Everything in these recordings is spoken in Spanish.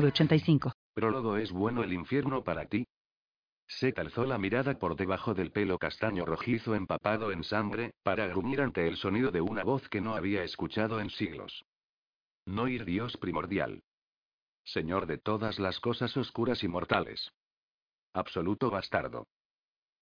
985. Prólogo es bueno el infierno para ti. Se alzó la mirada por debajo del pelo castaño rojizo empapado en sangre, para gruñir ante el sonido de una voz que no había escuchado en siglos. No ir Dios primordial. Señor de todas las cosas oscuras y mortales. Absoluto bastardo.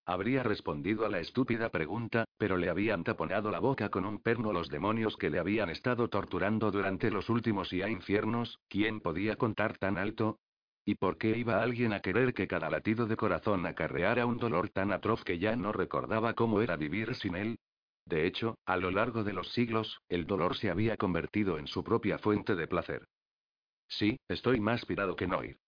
Habría respondido a la estúpida pregunta, pero le habían taponado la boca con un perno los demonios que le habían estado torturando durante los últimos ya infiernos, ¿quién podía contar tan alto? ¿Y por qué iba alguien a querer que cada latido de corazón acarreara un dolor tan atroz que ya no recordaba cómo era vivir sin él? De hecho, a lo largo de los siglos, el dolor se había convertido en su propia fuente de placer. Sí, estoy más pirado que Noir.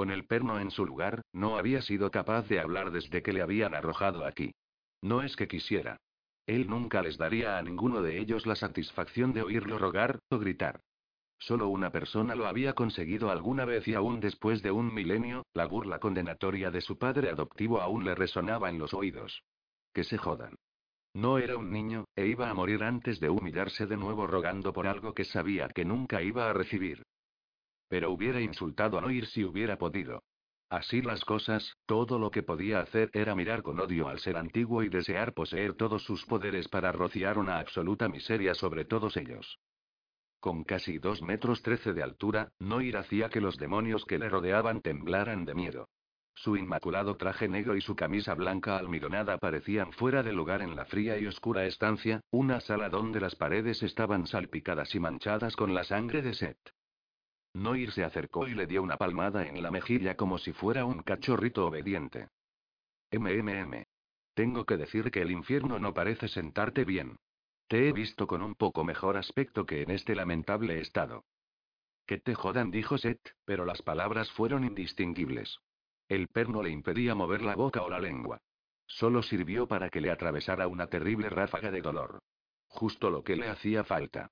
Con el perno en su lugar, no había sido capaz de hablar desde que le habían arrojado aquí. No es que quisiera. Él nunca les daría a ninguno de ellos la satisfacción de oírlo rogar o gritar. Solo una persona lo había conseguido alguna vez y aún después de un milenio, la burla condenatoria de su padre adoptivo aún le resonaba en los oídos. Que se jodan. No era un niño, e iba a morir antes de humillarse de nuevo rogando por algo que sabía que nunca iba a recibir. Pero hubiera insultado a Noir si hubiera podido. Así las cosas, todo lo que podía hacer era mirar con odio al ser antiguo y desear poseer todos sus poderes para rociar una absoluta miseria sobre todos ellos. Con casi dos metros trece de altura, Noir hacía que los demonios que le rodeaban temblaran de miedo. Su inmaculado traje negro y su camisa blanca almidonada parecían fuera de lugar en la fría y oscura estancia, una sala donde las paredes estaban salpicadas y manchadas con la sangre de Seth. Noir se acercó y le dio una palmada en la mejilla como si fuera un cachorrito obediente. MMM. Tengo que decir que el infierno no parece sentarte bien. Te he visto con un poco mejor aspecto que en este lamentable estado. Que te jodan, dijo Seth, pero las palabras fueron indistinguibles. El perno le impedía mover la boca o la lengua. Solo sirvió para que le atravesara una terrible ráfaga de dolor. Justo lo que le hacía falta.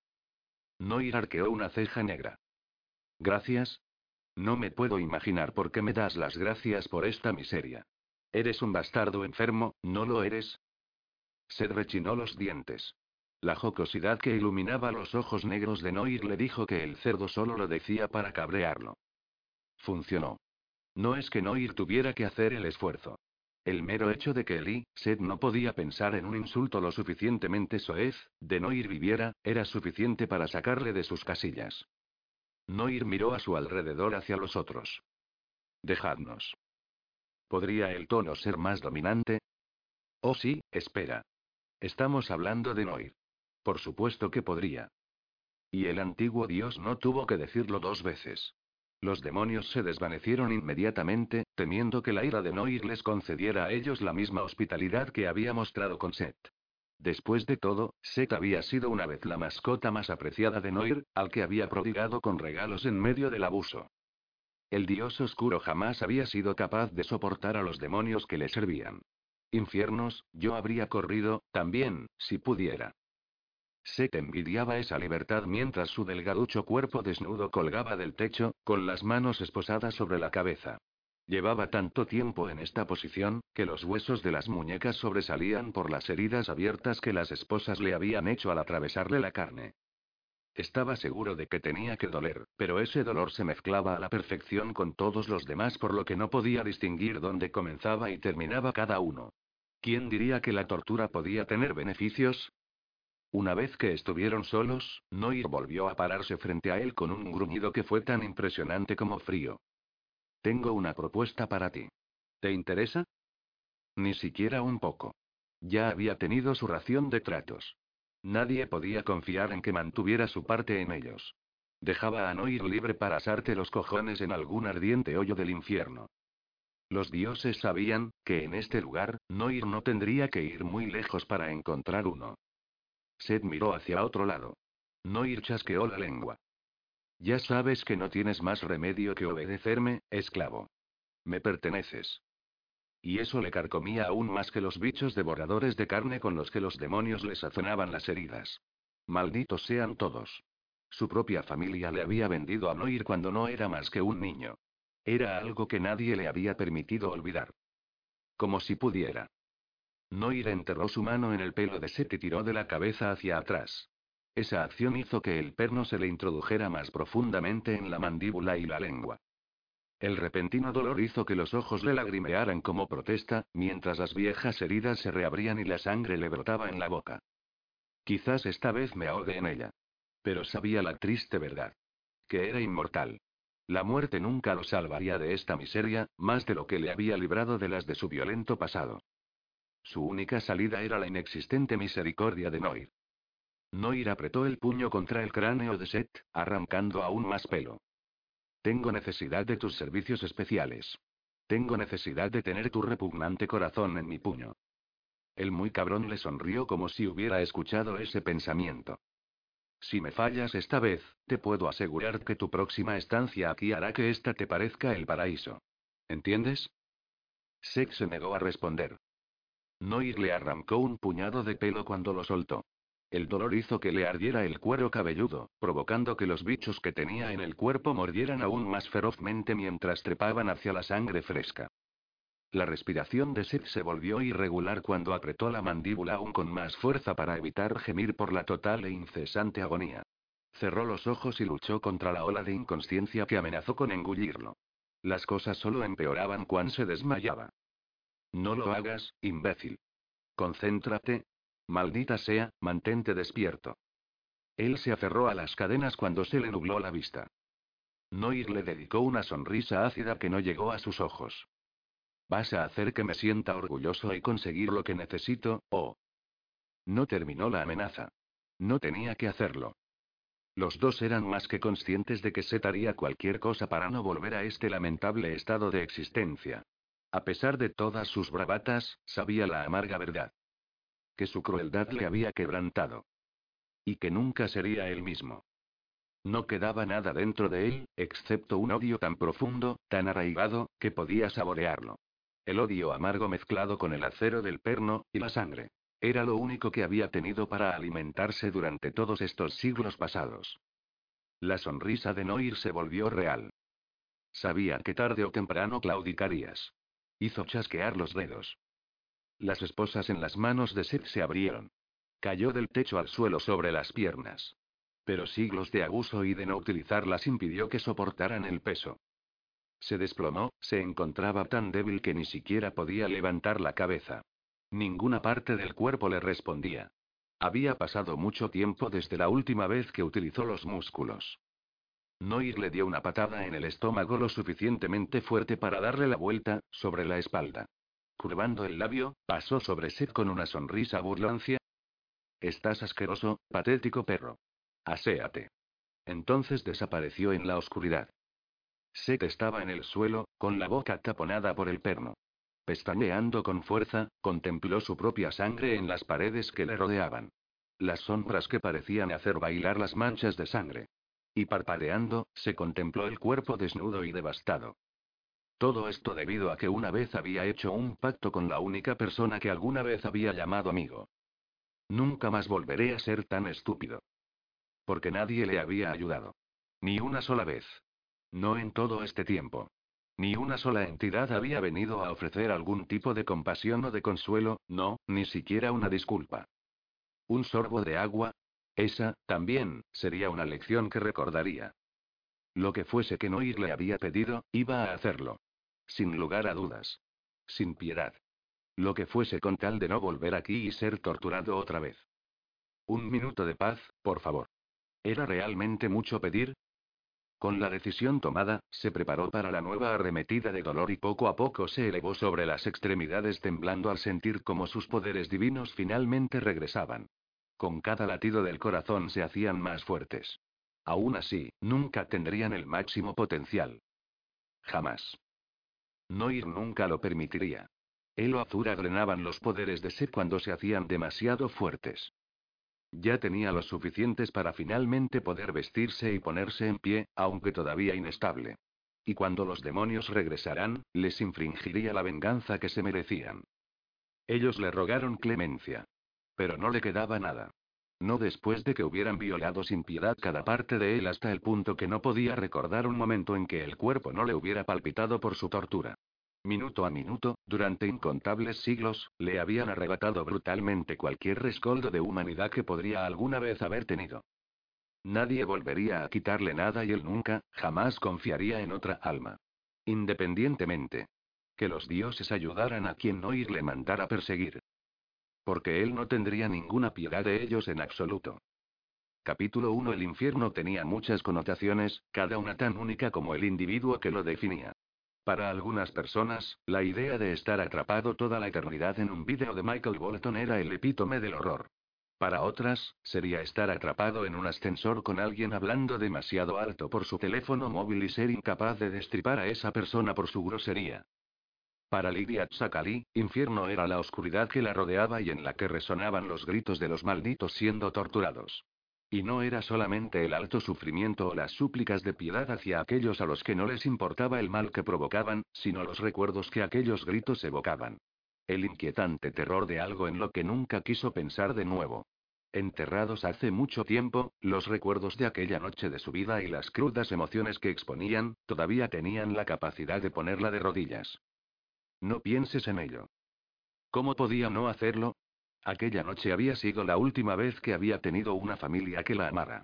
Noir arqueó una ceja negra. Gracias. No me puedo imaginar por qué me das las gracias por esta miseria. Eres un bastardo enfermo, ¿no lo eres? Sed rechinó los dientes. La jocosidad que iluminaba los ojos negros de Noir le dijo que el cerdo solo lo decía para cabrearlo. Funcionó. No es que Noir tuviera que hacer el esfuerzo. El mero hecho de que Eli, Sed no podía pensar en un insulto lo suficientemente soez, de Noir viviera, era suficiente para sacarle de sus casillas. Noir miró a su alrededor hacia los otros. Dejadnos. ¿Podría el tono ser más dominante? Oh sí, espera. Estamos hablando de Noir. Por supuesto que podría. Y el antiguo dios no tuvo que decirlo dos veces. Los demonios se desvanecieron inmediatamente, temiendo que la ira de Noir les concediera a ellos la misma hospitalidad que había mostrado con Seth. Después de todo, Seth había sido una vez la mascota más apreciada de Noir, al que había prodigado con regalos en medio del abuso. El dios oscuro jamás había sido capaz de soportar a los demonios que le servían. Infiernos, yo habría corrido, también, si pudiera. Seth envidiaba esa libertad mientras su delgaducho cuerpo desnudo colgaba del techo, con las manos esposadas sobre la cabeza. Llevaba tanto tiempo en esta posición, que los huesos de las muñecas sobresalían por las heridas abiertas que las esposas le habían hecho al atravesarle la carne. Estaba seguro de que tenía que doler, pero ese dolor se mezclaba a la perfección con todos los demás por lo que no podía distinguir dónde comenzaba y terminaba cada uno. ¿Quién diría que la tortura podía tener beneficios? Una vez que estuvieron solos, Noir volvió a pararse frente a él con un gruñido que fue tan impresionante como frío. Tengo una propuesta para ti. ¿Te interesa? Ni siquiera un poco. Ya había tenido su ración de tratos. Nadie podía confiar en que mantuviera su parte en ellos. Dejaba a Noir libre para asarte los cojones en algún ardiente hoyo del infierno. Los dioses sabían, que en este lugar, Noir no tendría que ir muy lejos para encontrar uno. Seth miró hacia otro lado. Noir chasqueó la lengua. Ya sabes que no tienes más remedio que obedecerme, esclavo. Me perteneces. Y eso le carcomía aún más que los bichos devoradores de carne con los que los demonios le sazonaban las heridas. Malditos sean todos. Su propia familia le había vendido a Noir cuando no era más que un niño. Era algo que nadie le había permitido olvidar. Como si pudiera. Noir enterró su mano en el pelo de Seth y tiró de la cabeza hacia atrás. Esa acción hizo que el perno se le introdujera más profundamente en la mandíbula y la lengua. El repentino dolor hizo que los ojos le lagrimearan como protesta, mientras las viejas heridas se reabrían y la sangre le brotaba en la boca. Quizás esta vez me ahogue en ella. Pero sabía la triste verdad. Que era inmortal. La muerte nunca lo salvaría de esta miseria, más de lo que le había librado de las de su violento pasado. Su única salida era la inexistente misericordia de Noir. Noir apretó el puño contra el cráneo de Seth, arrancando aún más pelo. Tengo necesidad de tus servicios especiales. Tengo necesidad de tener tu repugnante corazón en mi puño. El muy cabrón le sonrió como si hubiera escuchado ese pensamiento. Si me fallas esta vez, te puedo asegurar que tu próxima estancia aquí hará que esta te parezca el paraíso. ¿Entiendes? Sex se negó a responder. Noir le arrancó un puñado de pelo cuando lo soltó. El dolor hizo que le ardiera el cuero cabelludo, provocando que los bichos que tenía en el cuerpo mordieran aún más ferozmente mientras trepaban hacia la sangre fresca. La respiración de Seth se volvió irregular cuando apretó la mandíbula aún con más fuerza para evitar gemir por la total e incesante agonía. Cerró los ojos y luchó contra la ola de inconsciencia que amenazó con engullirlo. Las cosas solo empeoraban cuando se desmayaba. No lo hagas, imbécil. Concéntrate, Maldita sea, mantente despierto. Él se aferró a las cadenas cuando se le nubló la vista. Noir le dedicó una sonrisa ácida que no llegó a sus ojos. Vas a hacer que me sienta orgulloso y conseguir lo que necesito, oh. No terminó la amenaza. No tenía que hacerlo. Los dos eran más que conscientes de que se haría cualquier cosa para no volver a este lamentable estado de existencia. A pesar de todas sus bravatas, sabía la amarga verdad que su crueldad le había quebrantado. Y que nunca sería él mismo. No quedaba nada dentro de él, excepto un odio tan profundo, tan arraigado, que podía saborearlo. El odio amargo mezclado con el acero del perno, y la sangre. Era lo único que había tenido para alimentarse durante todos estos siglos pasados. La sonrisa de Noir se volvió real. Sabía que tarde o temprano claudicarías. Hizo chasquear los dedos. Las esposas en las manos de Seth se abrieron. Cayó del techo al suelo sobre las piernas. Pero siglos de abuso y de no utilizarlas impidió que soportaran el peso. Se desplomó, se encontraba tan débil que ni siquiera podía levantar la cabeza. Ninguna parte del cuerpo le respondía. Había pasado mucho tiempo desde la última vez que utilizó los músculos. Noir le dio una patada en el estómago lo suficientemente fuerte para darle la vuelta, sobre la espalda. Curvando el labio, pasó sobre Seth con una sonrisa burlancia. Estás asqueroso, patético perro. Aséate. Entonces desapareció en la oscuridad. Seth estaba en el suelo, con la boca taponada por el perno. Pestañeando con fuerza, contempló su propia sangre en las paredes que le rodeaban. Las sombras que parecían hacer bailar las manchas de sangre. Y parpadeando, se contempló el cuerpo desnudo y devastado. Todo esto debido a que una vez había hecho un pacto con la única persona que alguna vez había llamado amigo. Nunca más volveré a ser tan estúpido. Porque nadie le había ayudado. Ni una sola vez. No en todo este tiempo. Ni una sola entidad había venido a ofrecer algún tipo de compasión o de consuelo, no, ni siquiera una disculpa. Un sorbo de agua. Esa, también, sería una lección que recordaría. Lo que fuese que Noir le había pedido, iba a hacerlo. Sin lugar a dudas. Sin piedad. Lo que fuese con tal de no volver aquí y ser torturado otra vez. Un minuto de paz, por favor. ¿Era realmente mucho pedir? Con la decisión tomada, se preparó para la nueva arremetida de dolor y poco a poco se elevó sobre las extremidades temblando al sentir como sus poderes divinos finalmente regresaban. Con cada latido del corazón se hacían más fuertes. Aún así, nunca tendrían el máximo potencial. Jamás. Noir nunca lo permitiría. Él o Azura drenaban los poderes de Seth cuando se hacían demasiado fuertes. Ya tenía los suficientes para finalmente poder vestirse y ponerse en pie, aunque todavía inestable. Y cuando los demonios regresarán, les infringiría la venganza que se merecían. Ellos le rogaron clemencia. Pero no le quedaba nada. No después de que hubieran violado sin piedad cada parte de él hasta el punto que no podía recordar un momento en que el cuerpo no le hubiera palpitado por su tortura. Minuto a minuto, durante incontables siglos, le habían arrebatado brutalmente cualquier rescoldo de humanidad que podría alguna vez haber tenido. Nadie volvería a quitarle nada y él nunca, jamás confiaría en otra alma. Independientemente. Que los dioses ayudaran a quien no y le mandara perseguir. Porque él no tendría ninguna piedad de ellos en absoluto. Capítulo 1 El infierno tenía muchas connotaciones, cada una tan única como el individuo que lo definía. Para algunas personas, la idea de estar atrapado toda la eternidad en un vídeo de Michael Bolton era el epítome del horror. Para otras, sería estar atrapado en un ascensor con alguien hablando demasiado alto por su teléfono móvil y ser incapaz de destripar a esa persona por su grosería. Para Lydia Tsakali, infierno era la oscuridad que la rodeaba y en la que resonaban los gritos de los malditos siendo torturados. Y no era solamente el alto sufrimiento o las súplicas de piedad hacia aquellos a los que no les importaba el mal que provocaban, sino los recuerdos que aquellos gritos evocaban. El inquietante terror de algo en lo que nunca quiso pensar de nuevo. Enterrados hace mucho tiempo, los recuerdos de aquella noche de su vida y las crudas emociones que exponían, todavía tenían la capacidad de ponerla de rodillas. No pienses en ello. ¿Cómo podía no hacerlo? Aquella noche había sido la última vez que había tenido una familia que la amara.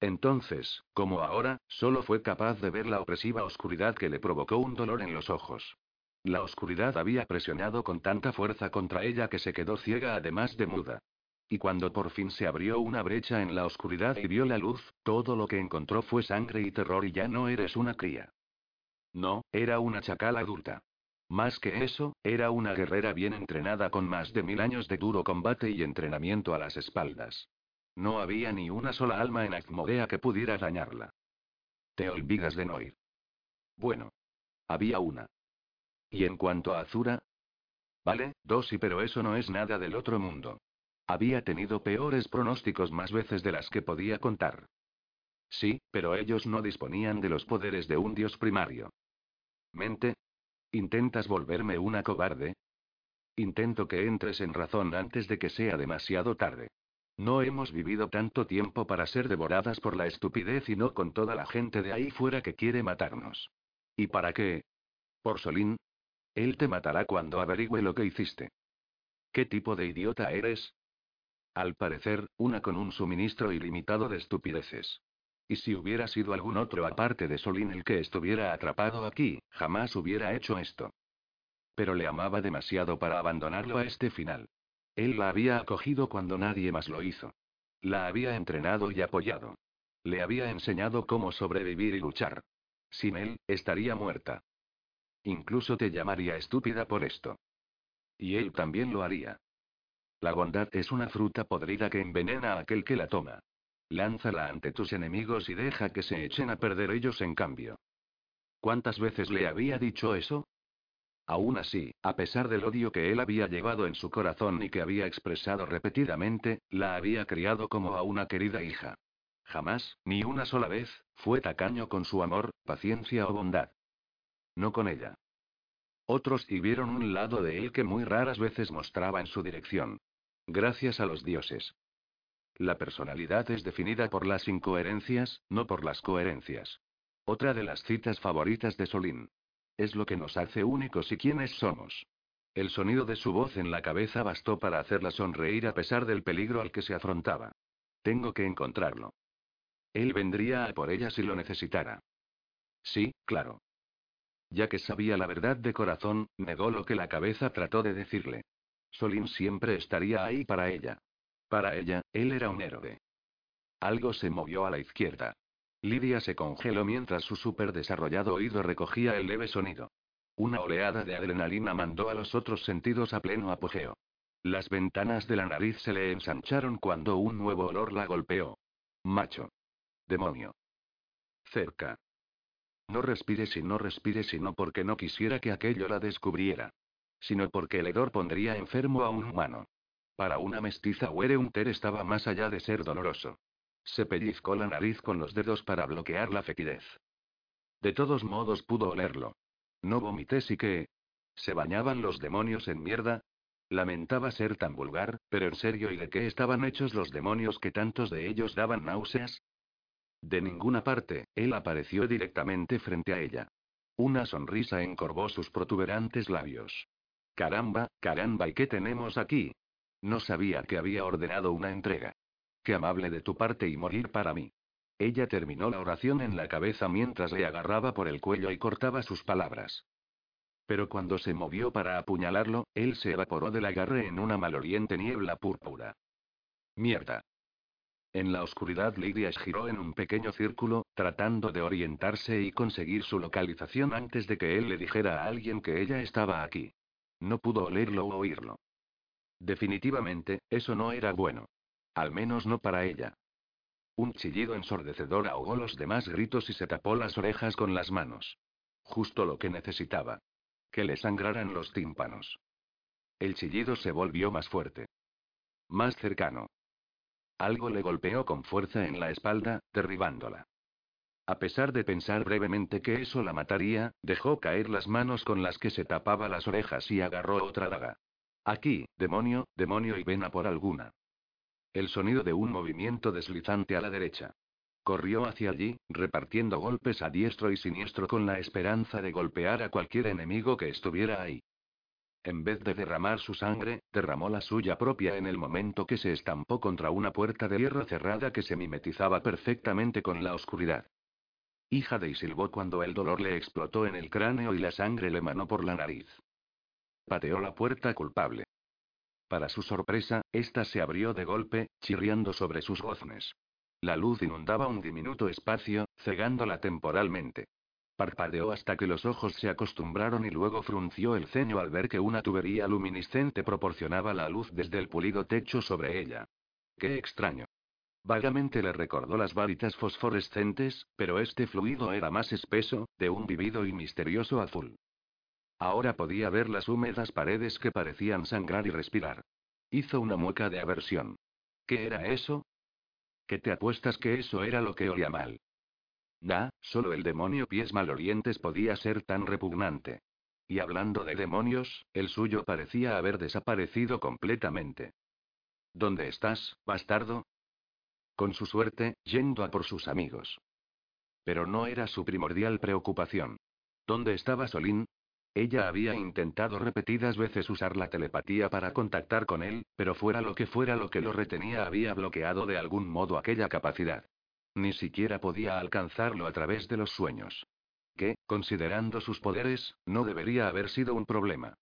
Entonces, como ahora, solo fue capaz de ver la opresiva oscuridad que le provocó un dolor en los ojos. La oscuridad había presionado con tanta fuerza contra ella que se quedó ciega además de muda. Y cuando por fin se abrió una brecha en la oscuridad y vio la luz, todo lo que encontró fue sangre y terror y ya no eres una cría. No, era una chacal adulta. Más que eso, era una guerrera bien entrenada con más de mil años de duro combate y entrenamiento a las espaldas. No había ni una sola alma en Azmodea que pudiera dañarla. Te olvidas de Noir. Bueno. Había una. ¿Y en cuanto a Azura? Vale, dos y pero eso no es nada del otro mundo. Había tenido peores pronósticos más veces de las que podía contar. Sí, pero ellos no disponían de los poderes de un dios primario. Mente, ¿Intentas volverme una cobarde? Intento que entres en razón antes de que sea demasiado tarde. No hemos vivido tanto tiempo para ser devoradas por la estupidez y no con toda la gente de ahí fuera que quiere matarnos. ¿Y para qué? ¿Por Solín? Él te matará cuando averigüe lo que hiciste. ¿Qué tipo de idiota eres? Al parecer, una con un suministro ilimitado de estupideces. Y si hubiera sido algún otro aparte de Solín el que estuviera atrapado aquí, jamás hubiera hecho esto. Pero le amaba demasiado para abandonarlo a este final. Él la había acogido cuando nadie más lo hizo. La había entrenado y apoyado. Le había enseñado cómo sobrevivir y luchar. Sin él, estaría muerta. Incluso te llamaría estúpida por esto. Y él también lo haría. La bondad es una fruta podrida que envenena a aquel que la toma. Lánzala ante tus enemigos y deja que se echen a perder ellos en cambio. ¿Cuántas veces le había dicho eso? Aún así, a pesar del odio que él había llevado en su corazón y que había expresado repetidamente, la había criado como a una querida hija. Jamás, ni una sola vez, fue tacaño con su amor, paciencia o bondad. No con ella. Otros y vieron un lado de él que muy raras veces mostraba en su dirección. Gracias a los dioses. La personalidad es definida por las incoherencias, no por las coherencias. Otra de las citas favoritas de Solín. Es lo que nos hace únicos y quiénes somos. El sonido de su voz en la cabeza bastó para hacerla sonreír a pesar del peligro al que se afrontaba. Tengo que encontrarlo. Él vendría a por ella si lo necesitara. Sí, claro. Ya que sabía la verdad de corazón, negó lo que la cabeza trató de decirle. Solín siempre estaría ahí para ella. Para ella, él era un héroe. Algo se movió a la izquierda. Lidia se congeló mientras su superdesarrollado oído recogía el leve sonido. Una oleada de adrenalina mandó a los otros sentidos a pleno apogeo. Las ventanas de la nariz se le ensancharon cuando un nuevo olor la golpeó. Macho. Demonio. Cerca. No respires y no respires y no porque no quisiera que aquello la descubriera. Sino porque el hedor pondría enfermo a un humano. Para una mestiza Ter estaba más allá de ser doloroso. Se pellizcó la nariz con los dedos para bloquear la fetidez. De todos modos pudo olerlo. No vomité sí que... ¿Se bañaban los demonios en mierda? Lamentaba ser tan vulgar, pero en serio, ¿y de qué estaban hechos los demonios que tantos de ellos daban náuseas? De ninguna parte, él apareció directamente frente a ella. Una sonrisa encorvó sus protuberantes labios. Caramba, caramba, ¿y qué tenemos aquí? No sabía que había ordenado una entrega. Qué amable de tu parte y morir para mí. Ella terminó la oración en la cabeza mientras le agarraba por el cuello y cortaba sus palabras. Pero cuando se movió para apuñalarlo, él se evaporó del agarre en una maloliente niebla púrpura. Mierda. En la oscuridad Lidia giró en un pequeño círculo, tratando de orientarse y conseguir su localización antes de que él le dijera a alguien que ella estaba aquí. No pudo olerlo o oírlo. Definitivamente, eso no era bueno. Al menos no para ella. Un chillido ensordecedor ahogó los demás gritos y se tapó las orejas con las manos. Justo lo que necesitaba. Que le sangraran los tímpanos. El chillido se volvió más fuerte. Más cercano. Algo le golpeó con fuerza en la espalda, derribándola. A pesar de pensar brevemente que eso la mataría, dejó caer las manos con las que se tapaba las orejas y agarró otra daga. Aquí, demonio, demonio y ven a por alguna. El sonido de un movimiento deslizante a la derecha. Corrió hacia allí, repartiendo golpes a diestro y siniestro con la esperanza de golpear a cualquier enemigo que estuviera ahí. En vez de derramar su sangre, derramó la suya propia en el momento que se estampó contra una puerta de hierro cerrada que se mimetizaba perfectamente con la oscuridad. Hija de silbó cuando el dolor le explotó en el cráneo y la sangre le manó por la nariz. Pateó la puerta culpable. Para su sorpresa, ésta se abrió de golpe, chirriando sobre sus goznes. La luz inundaba un diminuto espacio, cegándola temporalmente. Parpadeó hasta que los ojos se acostumbraron y luego frunció el ceño al ver que una tubería luminiscente proporcionaba la luz desde el pulido techo sobre ella. Qué extraño. Vagamente le recordó las varitas fosforescentes, pero este fluido era más espeso, de un vivido y misterioso azul. Ahora podía ver las húmedas paredes que parecían sangrar y respirar. Hizo una mueca de aversión. ¿Qué era eso? ¿Qué te apuestas que eso era lo que olía mal? Da, solo el demonio pies malorientes podía ser tan repugnante. Y hablando de demonios, el suyo parecía haber desaparecido completamente. ¿Dónde estás, bastardo? Con su suerte, yendo a por sus amigos. Pero no era su primordial preocupación. ¿Dónde estaba Solín? Ella había intentado repetidas veces usar la telepatía para contactar con él, pero fuera lo que fuera lo que lo retenía había bloqueado de algún modo aquella capacidad. Ni siquiera podía alcanzarlo a través de los sueños. Que, considerando sus poderes, no debería haber sido un problema.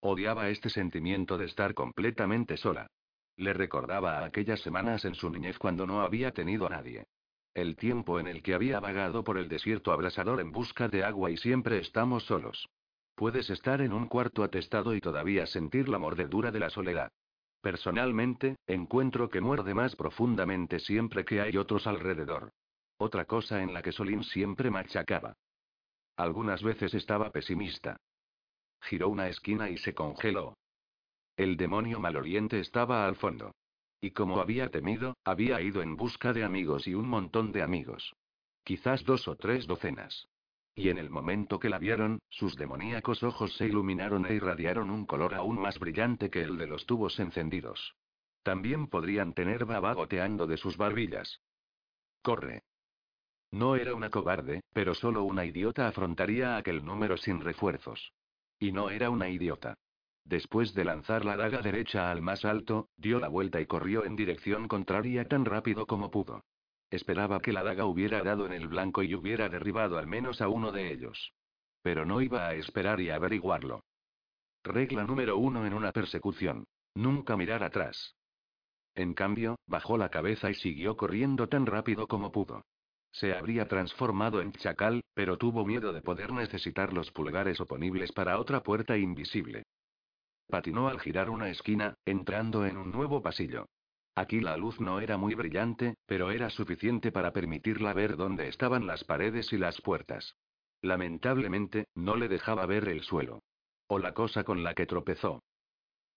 Odiaba este sentimiento de estar completamente sola. Le recordaba a aquellas semanas en su niñez cuando no había tenido a nadie. El tiempo en el que había vagado por el desierto abrasador en busca de agua y siempre estamos solos. Puedes estar en un cuarto atestado y todavía sentir la mordedura de la soledad. Personalmente, encuentro que muerde más profundamente siempre que hay otros alrededor. Otra cosa en la que Solín siempre machacaba. Algunas veces estaba pesimista. Giró una esquina y se congeló. El demonio maloriente estaba al fondo. Y como había temido, había ido en busca de amigos y un montón de amigos. Quizás dos o tres docenas. Y en el momento que la vieron, sus demoníacos ojos se iluminaron e irradiaron un color aún más brillante que el de los tubos encendidos. También podrían tener baba goteando de sus barbillas. Corre. No era una cobarde, pero solo una idiota afrontaría aquel número sin refuerzos. Y no era una idiota. Después de lanzar la daga derecha al más alto, dio la vuelta y corrió en dirección contraria tan rápido como pudo. Esperaba que la daga hubiera dado en el blanco y hubiera derribado al menos a uno de ellos. Pero no iba a esperar y averiguarlo. Regla número uno en una persecución. Nunca mirar atrás. En cambio, bajó la cabeza y siguió corriendo tan rápido como pudo. Se habría transformado en chacal, pero tuvo miedo de poder necesitar los pulgares oponibles para otra puerta invisible. Patinó al girar una esquina, entrando en un nuevo pasillo. Aquí la luz no era muy brillante, pero era suficiente para permitirla ver dónde estaban las paredes y las puertas. Lamentablemente, no le dejaba ver el suelo. O la cosa con la que tropezó.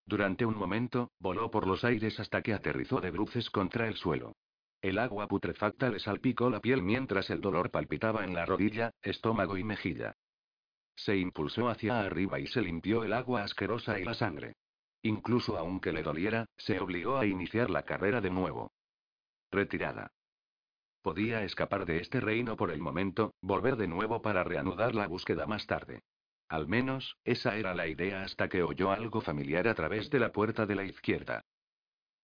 Durante un momento, voló por los aires hasta que aterrizó de bruces contra el suelo. El agua putrefacta le salpicó la piel mientras el dolor palpitaba en la rodilla, estómago y mejilla. Se impulsó hacia arriba y se limpió el agua asquerosa y la sangre. Incluso aunque le doliera, se obligó a iniciar la carrera de nuevo. Retirada. Podía escapar de este reino por el momento, volver de nuevo para reanudar la búsqueda más tarde. Al menos, esa era la idea hasta que oyó algo familiar a través de la puerta de la izquierda.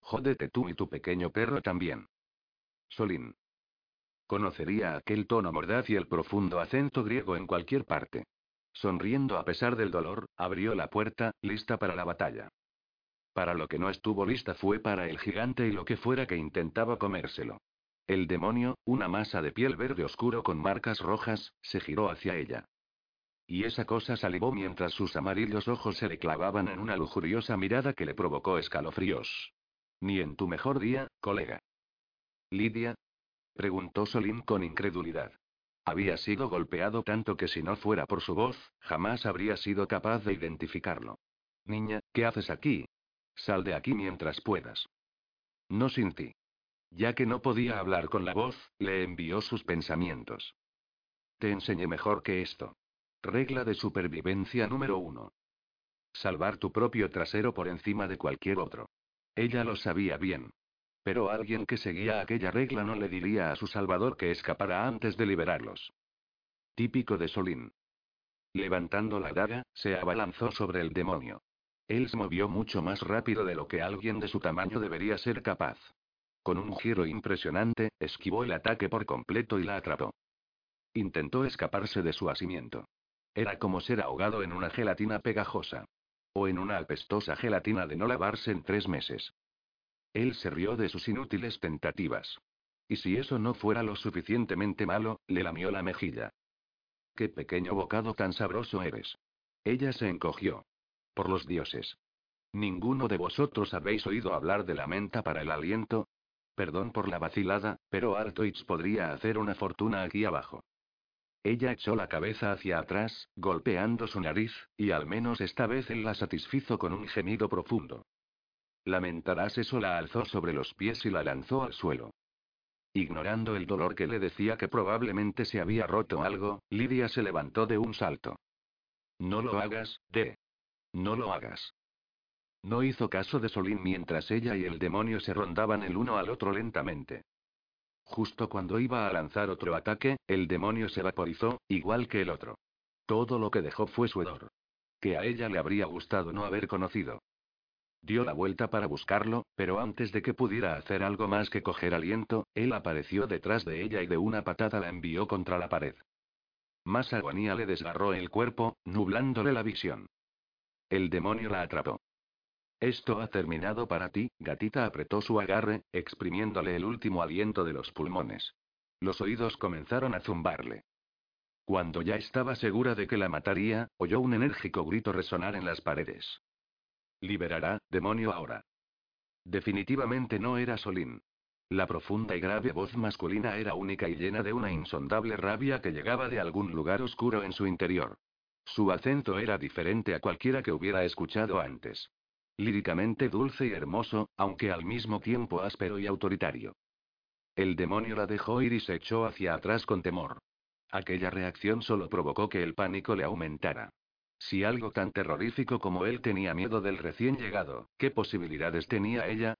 Jódete tú y tu pequeño perro también. Solín. Conocería aquel tono mordaz y el profundo acento griego en cualquier parte. Sonriendo a pesar del dolor, abrió la puerta, lista para la batalla. Para lo que no estuvo lista fue para el gigante y lo que fuera que intentaba comérselo. El demonio, una masa de piel verde oscuro con marcas rojas, se giró hacia ella. Y esa cosa salivó mientras sus amarillos ojos se le clavaban en una lujuriosa mirada que le provocó escalofríos. Ni en tu mejor día, colega. Lidia? preguntó Solín con incredulidad. Había sido golpeado tanto que si no fuera por su voz, jamás habría sido capaz de identificarlo. Niña, ¿qué haces aquí? Sal de aquí mientras puedas. No sin ti. Ya que no podía hablar con la voz, le envió sus pensamientos. Te enseñé mejor que esto. Regla de supervivencia número uno. Salvar tu propio trasero por encima de cualquier otro. Ella lo sabía bien. Pero alguien que seguía aquella regla no le diría a su salvador que escapara antes de liberarlos. Típico de Solín. Levantando la daga, se abalanzó sobre el demonio. Él se movió mucho más rápido de lo que alguien de su tamaño debería ser capaz. Con un giro impresionante, esquivó el ataque por completo y la atrapó. Intentó escaparse de su asimiento. Era como ser ahogado en una gelatina pegajosa. O en una apestosa gelatina de no lavarse en tres meses. Él se rió de sus inútiles tentativas. Y si eso no fuera lo suficientemente malo, le lamió la mejilla. Qué pequeño bocado tan sabroso eres. Ella se encogió. Por los dioses. ¿Ninguno de vosotros habéis oído hablar de la menta para el aliento? Perdón por la vacilada, pero Artoich podría hacer una fortuna aquí abajo. Ella echó la cabeza hacia atrás, golpeando su nariz, y al menos esta vez él la satisfizo con un gemido profundo. Lamentarás eso la alzó sobre los pies y la lanzó al suelo. Ignorando el dolor que le decía que probablemente se había roto algo, Lidia se levantó de un salto. No lo hagas, De. No lo hagas. No hizo caso de Solín mientras ella y el demonio se rondaban el uno al otro lentamente. Justo cuando iba a lanzar otro ataque, el demonio se vaporizó, igual que el otro. Todo lo que dejó fue su hedor. Que a ella le habría gustado no haber conocido. Dio la vuelta para buscarlo, pero antes de que pudiera hacer algo más que coger aliento, él apareció detrás de ella y de una patada la envió contra la pared. Más agonía le desgarró el cuerpo, nublándole la visión. El demonio la atrapó. Esto ha terminado para ti, gatita apretó su agarre, exprimiéndole el último aliento de los pulmones. Los oídos comenzaron a zumbarle. Cuando ya estaba segura de que la mataría, oyó un enérgico grito resonar en las paredes. Liberará, demonio ahora. Definitivamente no era Solín. La profunda y grave voz masculina era única y llena de una insondable rabia que llegaba de algún lugar oscuro en su interior. Su acento era diferente a cualquiera que hubiera escuchado antes. Líricamente dulce y hermoso, aunque al mismo tiempo áspero y autoritario. El demonio la dejó ir y se echó hacia atrás con temor. Aquella reacción solo provocó que el pánico le aumentara. Si algo tan terrorífico como él tenía miedo del recién llegado, ¿qué posibilidades tenía ella?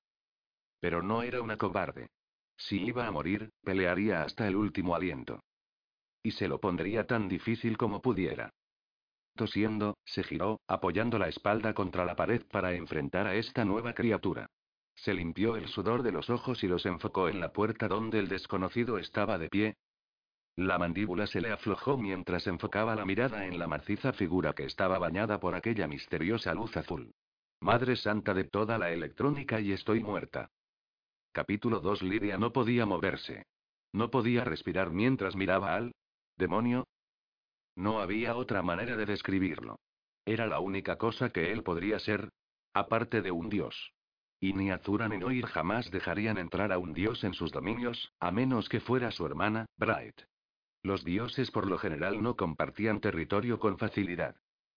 Pero no era una cobarde. Si iba a morir, pelearía hasta el último aliento. Y se lo pondría tan difícil como pudiera. Tosiendo, se giró, apoyando la espalda contra la pared para enfrentar a esta nueva criatura. Se limpió el sudor de los ojos y los enfocó en la puerta donde el desconocido estaba de pie. La mandíbula se le aflojó mientras enfocaba la mirada en la maciza figura que estaba bañada por aquella misteriosa luz azul. Madre santa de toda la electrónica y estoy muerta. Capítulo 2 Lidia no podía moverse. No podía respirar mientras miraba al demonio, no había otra manera de describirlo. Era la única cosa que él podría ser. Aparte de un dios. Y ni Azura ni Noir jamás dejarían entrar a un dios en sus dominios, a menos que fuera su hermana, Bright. Los dioses por lo general no compartían territorio con facilidad.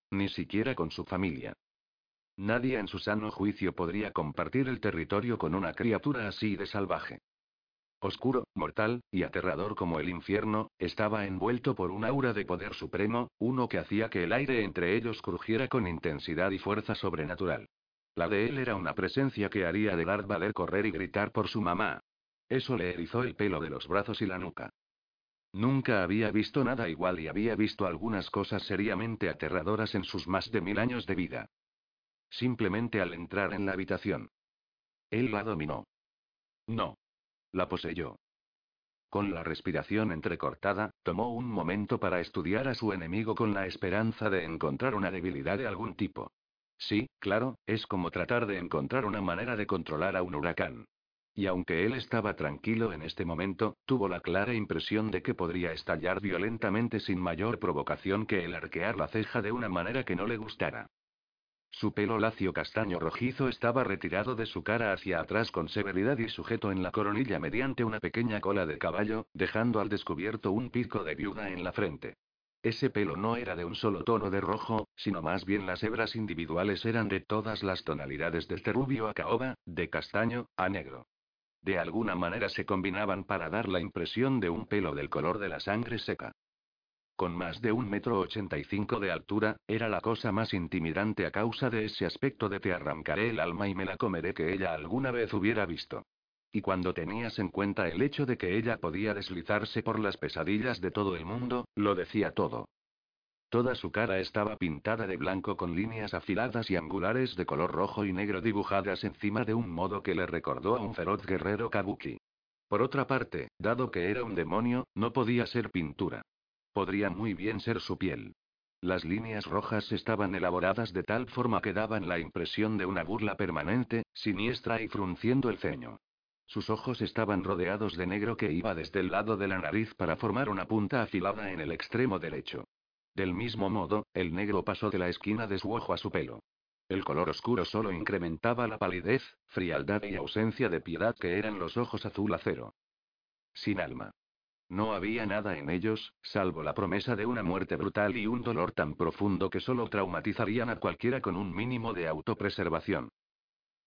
Ni siquiera con su familia. Nadie en su sano juicio podría compartir el territorio con una criatura así de salvaje. Oscuro, mortal, y aterrador como el infierno, estaba envuelto por un aura de poder supremo, uno que hacía que el aire entre ellos crujiera con intensidad y fuerza sobrenatural. La de él era una presencia que haría de Darth Vader correr y gritar por su mamá. Eso le erizó el pelo de los brazos y la nuca. Nunca había visto nada igual y había visto algunas cosas seriamente aterradoras en sus más de mil años de vida. Simplemente al entrar en la habitación. Él la dominó. No. La poseyó. Con la respiración entrecortada, tomó un momento para estudiar a su enemigo con la esperanza de encontrar una debilidad de algún tipo. Sí, claro, es como tratar de encontrar una manera de controlar a un huracán. Y aunque él estaba tranquilo en este momento, tuvo la clara impresión de que podría estallar violentamente sin mayor provocación que el arquear la ceja de una manera que no le gustara. Su pelo lacio castaño rojizo estaba retirado de su cara hacia atrás con severidad y sujeto en la coronilla mediante una pequeña cola de caballo, dejando al descubierto un pico de viuda en la frente. Ese pelo no era de un solo tono de rojo, sino más bien las hebras individuales eran de todas las tonalidades desde rubio a caoba, de castaño, a negro. De alguna manera se combinaban para dar la impresión de un pelo del color de la sangre seca. Con más de un metro ochenta y cinco de altura, era la cosa más intimidante a causa de ese aspecto de te arrancaré el alma y me la comeré que ella alguna vez hubiera visto. Y cuando tenías en cuenta el hecho de que ella podía deslizarse por las pesadillas de todo el mundo, lo decía todo. Toda su cara estaba pintada de blanco con líneas afiladas y angulares de color rojo y negro dibujadas encima de un modo que le recordó a un feroz guerrero kabuki. Por otra parte, dado que era un demonio, no podía ser pintura. Podría muy bien ser su piel. Las líneas rojas estaban elaboradas de tal forma que daban la impresión de una burla permanente, siniestra y frunciendo el ceño. Sus ojos estaban rodeados de negro que iba desde el lado de la nariz para formar una punta afilada en el extremo derecho. Del mismo modo, el negro pasó de la esquina de su ojo a su pelo. El color oscuro solo incrementaba la palidez, frialdad y ausencia de piedad que eran los ojos azul acero. Sin alma. No había nada en ellos, salvo la promesa de una muerte brutal y un dolor tan profundo que solo traumatizarían a cualquiera con un mínimo de autopreservación.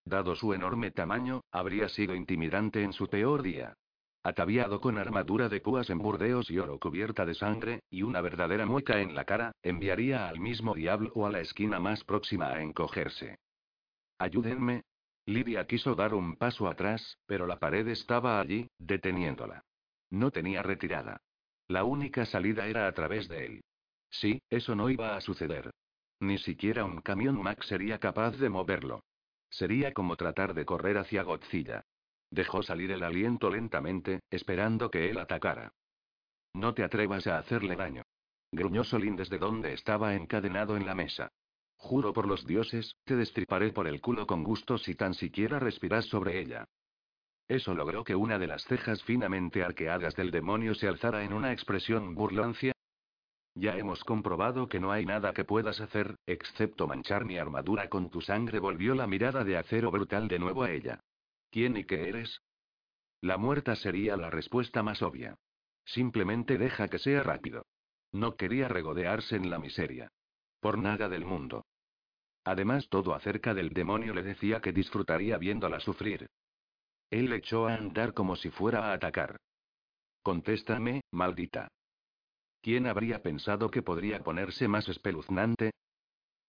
Dado su enorme tamaño, habría sido intimidante en su peor día. Ataviado con armadura de púas en burdeos y oro cubierta de sangre, y una verdadera mueca en la cara, enviaría al mismo diablo o a la esquina más próxima a encogerse. Ayúdenme. Lidia quiso dar un paso atrás, pero la pared estaba allí, deteniéndola. No tenía retirada. La única salida era a través de él. Sí, eso no iba a suceder. Ni siquiera un camión Max sería capaz de moverlo. Sería como tratar de correr hacia Godzilla. Dejó salir el aliento lentamente, esperando que él atacara. No te atrevas a hacerle daño. Gruñó Solín desde donde estaba encadenado en la mesa. Juro por los dioses, te destriparé por el culo con gusto si tan siquiera respiras sobre ella. Eso logró que una de las cejas finamente arqueadas del demonio se alzara en una expresión burlancia, ya hemos comprobado que no hay nada que puedas hacer, excepto manchar mi armadura con tu sangre. Volvió la mirada de acero brutal de nuevo a ella. ¿Quién y qué eres? La muerta sería la respuesta más obvia. Simplemente deja que sea rápido. No quería regodearse en la miseria. Por nada del mundo. Además, todo acerca del demonio le decía que disfrutaría viéndola sufrir. Él echó a andar como si fuera a atacar. Contéstame, maldita. ¿Quién habría pensado que podría ponerse más espeluznante?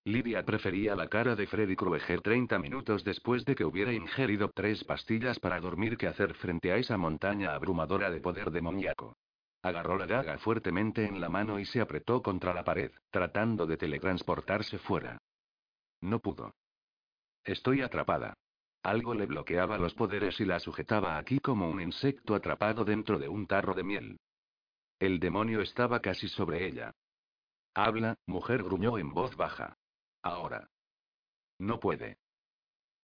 Lidia prefería la cara de Freddy Krueger 30 minutos después de que hubiera ingerido tres pastillas para dormir que hacer frente a esa montaña abrumadora de poder demoníaco. Agarró la daga fuertemente en la mano y se apretó contra la pared, tratando de teletransportarse fuera. No pudo. Estoy atrapada. Algo le bloqueaba los poderes y la sujetaba aquí como un insecto atrapado dentro de un tarro de miel. El demonio estaba casi sobre ella. Habla, mujer gruñó en voz baja. Ahora. No puede.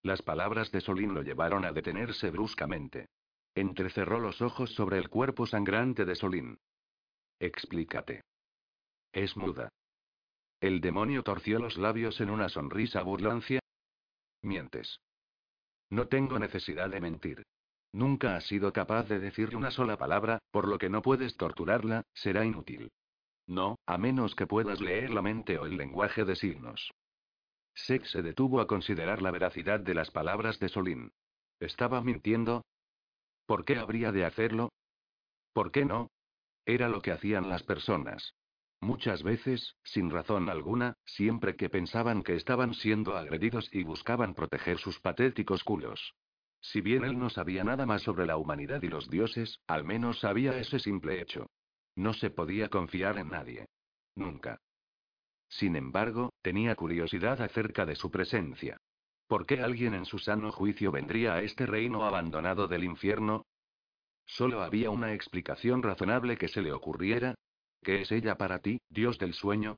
Las palabras de Solín lo llevaron a detenerse bruscamente. Entrecerró los ojos sobre el cuerpo sangrante de Solín. Explícate. Es muda. El demonio torció los labios en una sonrisa burlancia. Mientes. No tengo necesidad de mentir. Nunca has sido capaz de decir una sola palabra, por lo que no puedes torturarla, será inútil. No, a menos que puedas leer la mente o el lenguaje de signos. Sex se detuvo a considerar la veracidad de las palabras de Solín. ¿Estaba mintiendo? ¿Por qué habría de hacerlo? ¿Por qué no? Era lo que hacían las personas. Muchas veces, sin razón alguna, siempre que pensaban que estaban siendo agredidos y buscaban proteger sus patéticos culos. Si bien él no sabía nada más sobre la humanidad y los dioses, al menos sabía ese simple hecho. No se podía confiar en nadie. Nunca. Sin embargo, tenía curiosidad acerca de su presencia. ¿Por qué alguien en su sano juicio vendría a este reino abandonado del infierno? Solo había una explicación razonable que se le ocurriera, ¿Qué es ella para ti, dios del sueño?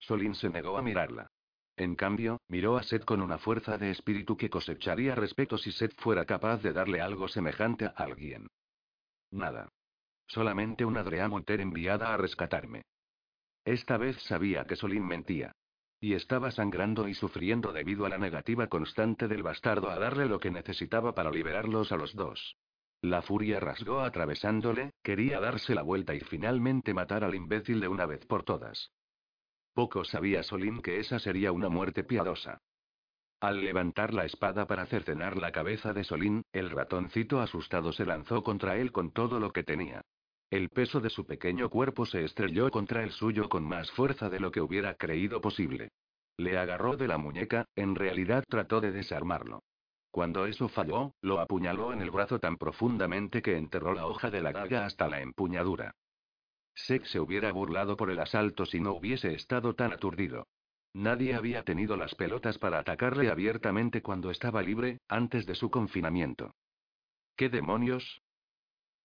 Solín se negó a mirarla. En cambio, miró a Seth con una fuerza de espíritu que cosecharía respeto si Seth fuera capaz de darle algo semejante a alguien. Nada. Solamente una Drea Monter enviada a rescatarme. Esta vez sabía que Solín mentía. Y estaba sangrando y sufriendo debido a la negativa constante del bastardo a darle lo que necesitaba para liberarlos a los dos. La furia rasgó atravesándole, quería darse la vuelta y finalmente matar al imbécil de una vez por todas. Poco sabía Solín que esa sería una muerte piadosa. Al levantar la espada para cercenar la cabeza de Solín, el ratoncito asustado se lanzó contra él con todo lo que tenía. El peso de su pequeño cuerpo se estrelló contra el suyo con más fuerza de lo que hubiera creído posible. Le agarró de la muñeca, en realidad trató de desarmarlo. Cuando eso falló, lo apuñaló en el brazo tan profundamente que enterró la hoja de la daga hasta la empuñadura. Sex se hubiera burlado por el asalto si no hubiese estado tan aturdido. Nadie había tenido las pelotas para atacarle abiertamente cuando estaba libre, antes de su confinamiento. ¿Qué demonios?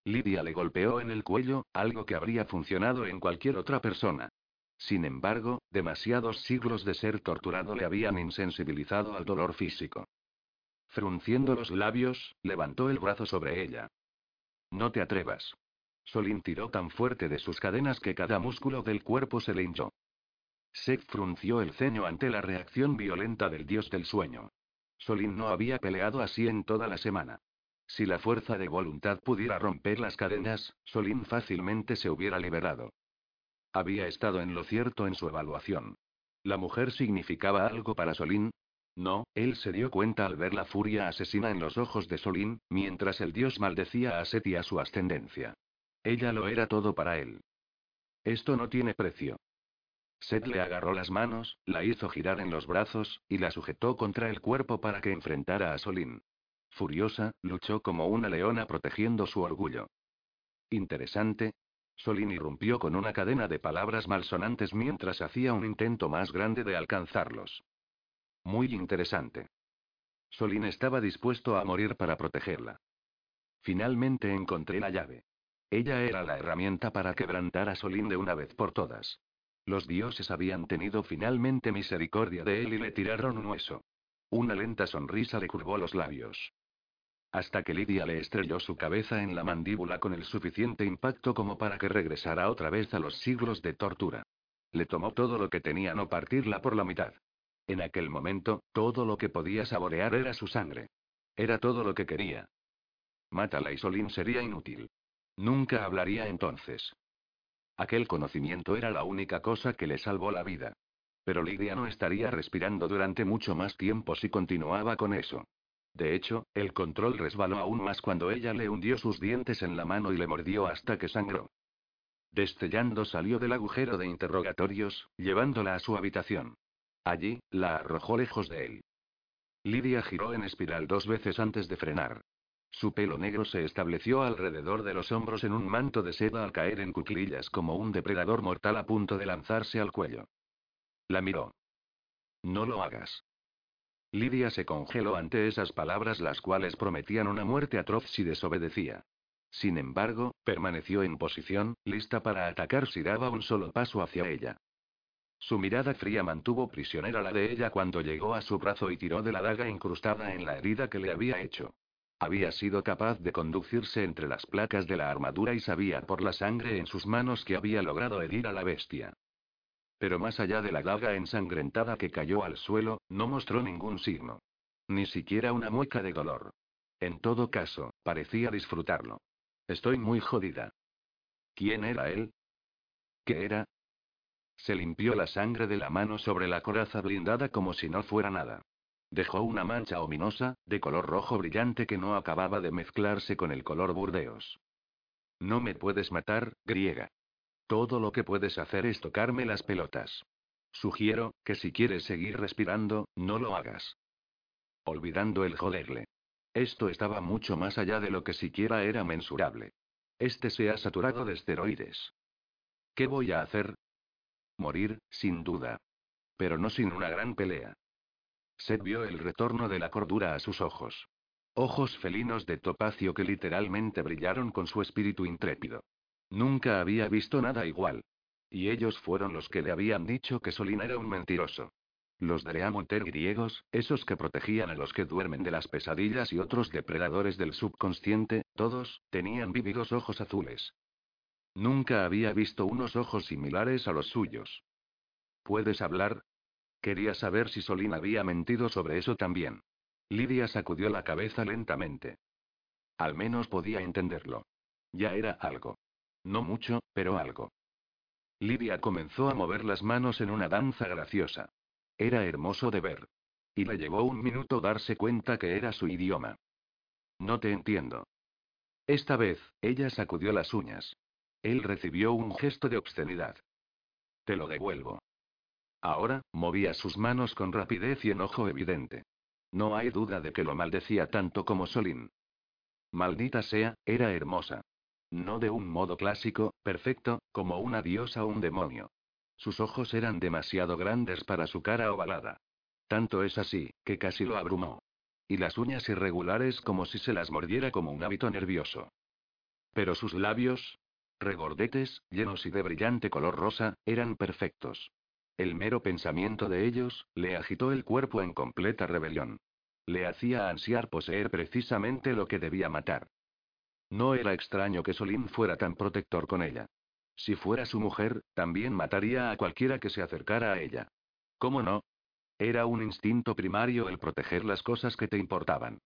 Lidia le golpeó en el cuello, algo que habría funcionado en cualquier otra persona. Sin embargo, demasiados siglos de ser torturado le habían insensibilizado al dolor físico. Frunciendo los labios, levantó el brazo sobre ella. No te atrevas. Solín tiró tan fuerte de sus cadenas que cada músculo del cuerpo se le hinchó. Seth frunció el ceño ante la reacción violenta del dios del sueño. Solín no había peleado así en toda la semana. Si la fuerza de voluntad pudiera romper las cadenas, Solín fácilmente se hubiera liberado. Había estado en lo cierto en su evaluación. La mujer significaba algo para Solín, no, él se dio cuenta al ver la furia asesina en los ojos de Solín, mientras el dios maldecía a Set y a su ascendencia. Ella lo era todo para él. Esto no tiene precio. Set le agarró las manos, la hizo girar en los brazos, y la sujetó contra el cuerpo para que enfrentara a Solín. Furiosa, luchó como una leona protegiendo su orgullo. Interesante. Solín irrumpió con una cadena de palabras malsonantes mientras hacía un intento más grande de alcanzarlos. Muy interesante. Solín estaba dispuesto a morir para protegerla. Finalmente encontré la llave. Ella era la herramienta para quebrantar a Solín de una vez por todas. Los dioses habían tenido finalmente misericordia de él y le tiraron un hueso. Una lenta sonrisa le curvó los labios. Hasta que Lidia le estrelló su cabeza en la mandíbula con el suficiente impacto como para que regresara otra vez a los siglos de tortura. Le tomó todo lo que tenía no partirla por la mitad. En aquel momento, todo lo que podía saborear era su sangre. Era todo lo que quería. Mátala y Solín sería inútil. Nunca hablaría entonces. Aquel conocimiento era la única cosa que le salvó la vida. Pero Lidia no estaría respirando durante mucho más tiempo si continuaba con eso. De hecho, el control resbaló aún más cuando ella le hundió sus dientes en la mano y le mordió hasta que sangró. Destellando salió del agujero de interrogatorios, llevándola a su habitación. Allí, la arrojó lejos de él. Lidia giró en espiral dos veces antes de frenar. Su pelo negro se estableció alrededor de los hombros en un manto de seda al caer en cuclillas como un depredador mortal a punto de lanzarse al cuello. La miró. No lo hagas. Lidia se congeló ante esas palabras las cuales prometían una muerte atroz si desobedecía. Sin embargo, permaneció en posición, lista para atacar si daba un solo paso hacia ella. Su mirada fría mantuvo prisionera la de ella cuando llegó a su brazo y tiró de la daga incrustada en la herida que le había hecho. Había sido capaz de conducirse entre las placas de la armadura y sabía por la sangre en sus manos que había logrado herir a la bestia. Pero más allá de la daga ensangrentada que cayó al suelo, no mostró ningún signo. Ni siquiera una mueca de dolor. En todo caso, parecía disfrutarlo. Estoy muy jodida. ¿Quién era él? ¿Qué era? Se limpió la sangre de la mano sobre la coraza blindada como si no fuera nada. Dejó una mancha ominosa, de color rojo brillante que no acababa de mezclarse con el color burdeos. No me puedes matar, griega. Todo lo que puedes hacer es tocarme las pelotas. Sugiero, que si quieres seguir respirando, no lo hagas. Olvidando el joderle. Esto estaba mucho más allá de lo que siquiera era mensurable. Este se ha saturado de esteroides. ¿Qué voy a hacer? Morir, sin duda. Pero no sin una gran pelea. Seth vio el retorno de la cordura a sus ojos. Ojos felinos de topacio que literalmente brillaron con su espíritu intrépido. Nunca había visto nada igual. Y ellos fueron los que le habían dicho que Solín era un mentiroso. Los Dreamonter griegos, esos que protegían a los que duermen de las pesadillas y otros depredadores del subconsciente, todos, tenían vívidos ojos azules. Nunca había visto unos ojos similares a los suyos. ¿Puedes hablar? Quería saber si Solín había mentido sobre eso también. Lidia sacudió la cabeza lentamente. Al menos podía entenderlo. Ya era algo. No mucho, pero algo. Lidia comenzó a mover las manos en una danza graciosa. Era hermoso de ver. Y le llevó un minuto darse cuenta que era su idioma. No te entiendo. Esta vez, ella sacudió las uñas. Él recibió un gesto de obscenidad. Te lo devuelvo. Ahora, movía sus manos con rapidez y enojo evidente. No hay duda de que lo maldecía tanto como Solín. Maldita sea, era hermosa. No de un modo clásico, perfecto, como una diosa o un demonio. Sus ojos eran demasiado grandes para su cara ovalada. Tanto es así, que casi lo abrumó. Y las uñas irregulares como si se las mordiera como un hábito nervioso. Pero sus labios, regordetes, llenos y de brillante color rosa, eran perfectos. El mero pensamiento de ellos, le agitó el cuerpo en completa rebelión. Le hacía ansiar poseer precisamente lo que debía matar. No era extraño que Solín fuera tan protector con ella. Si fuera su mujer, también mataría a cualquiera que se acercara a ella. ¿Cómo no? Era un instinto primario el proteger las cosas que te importaban.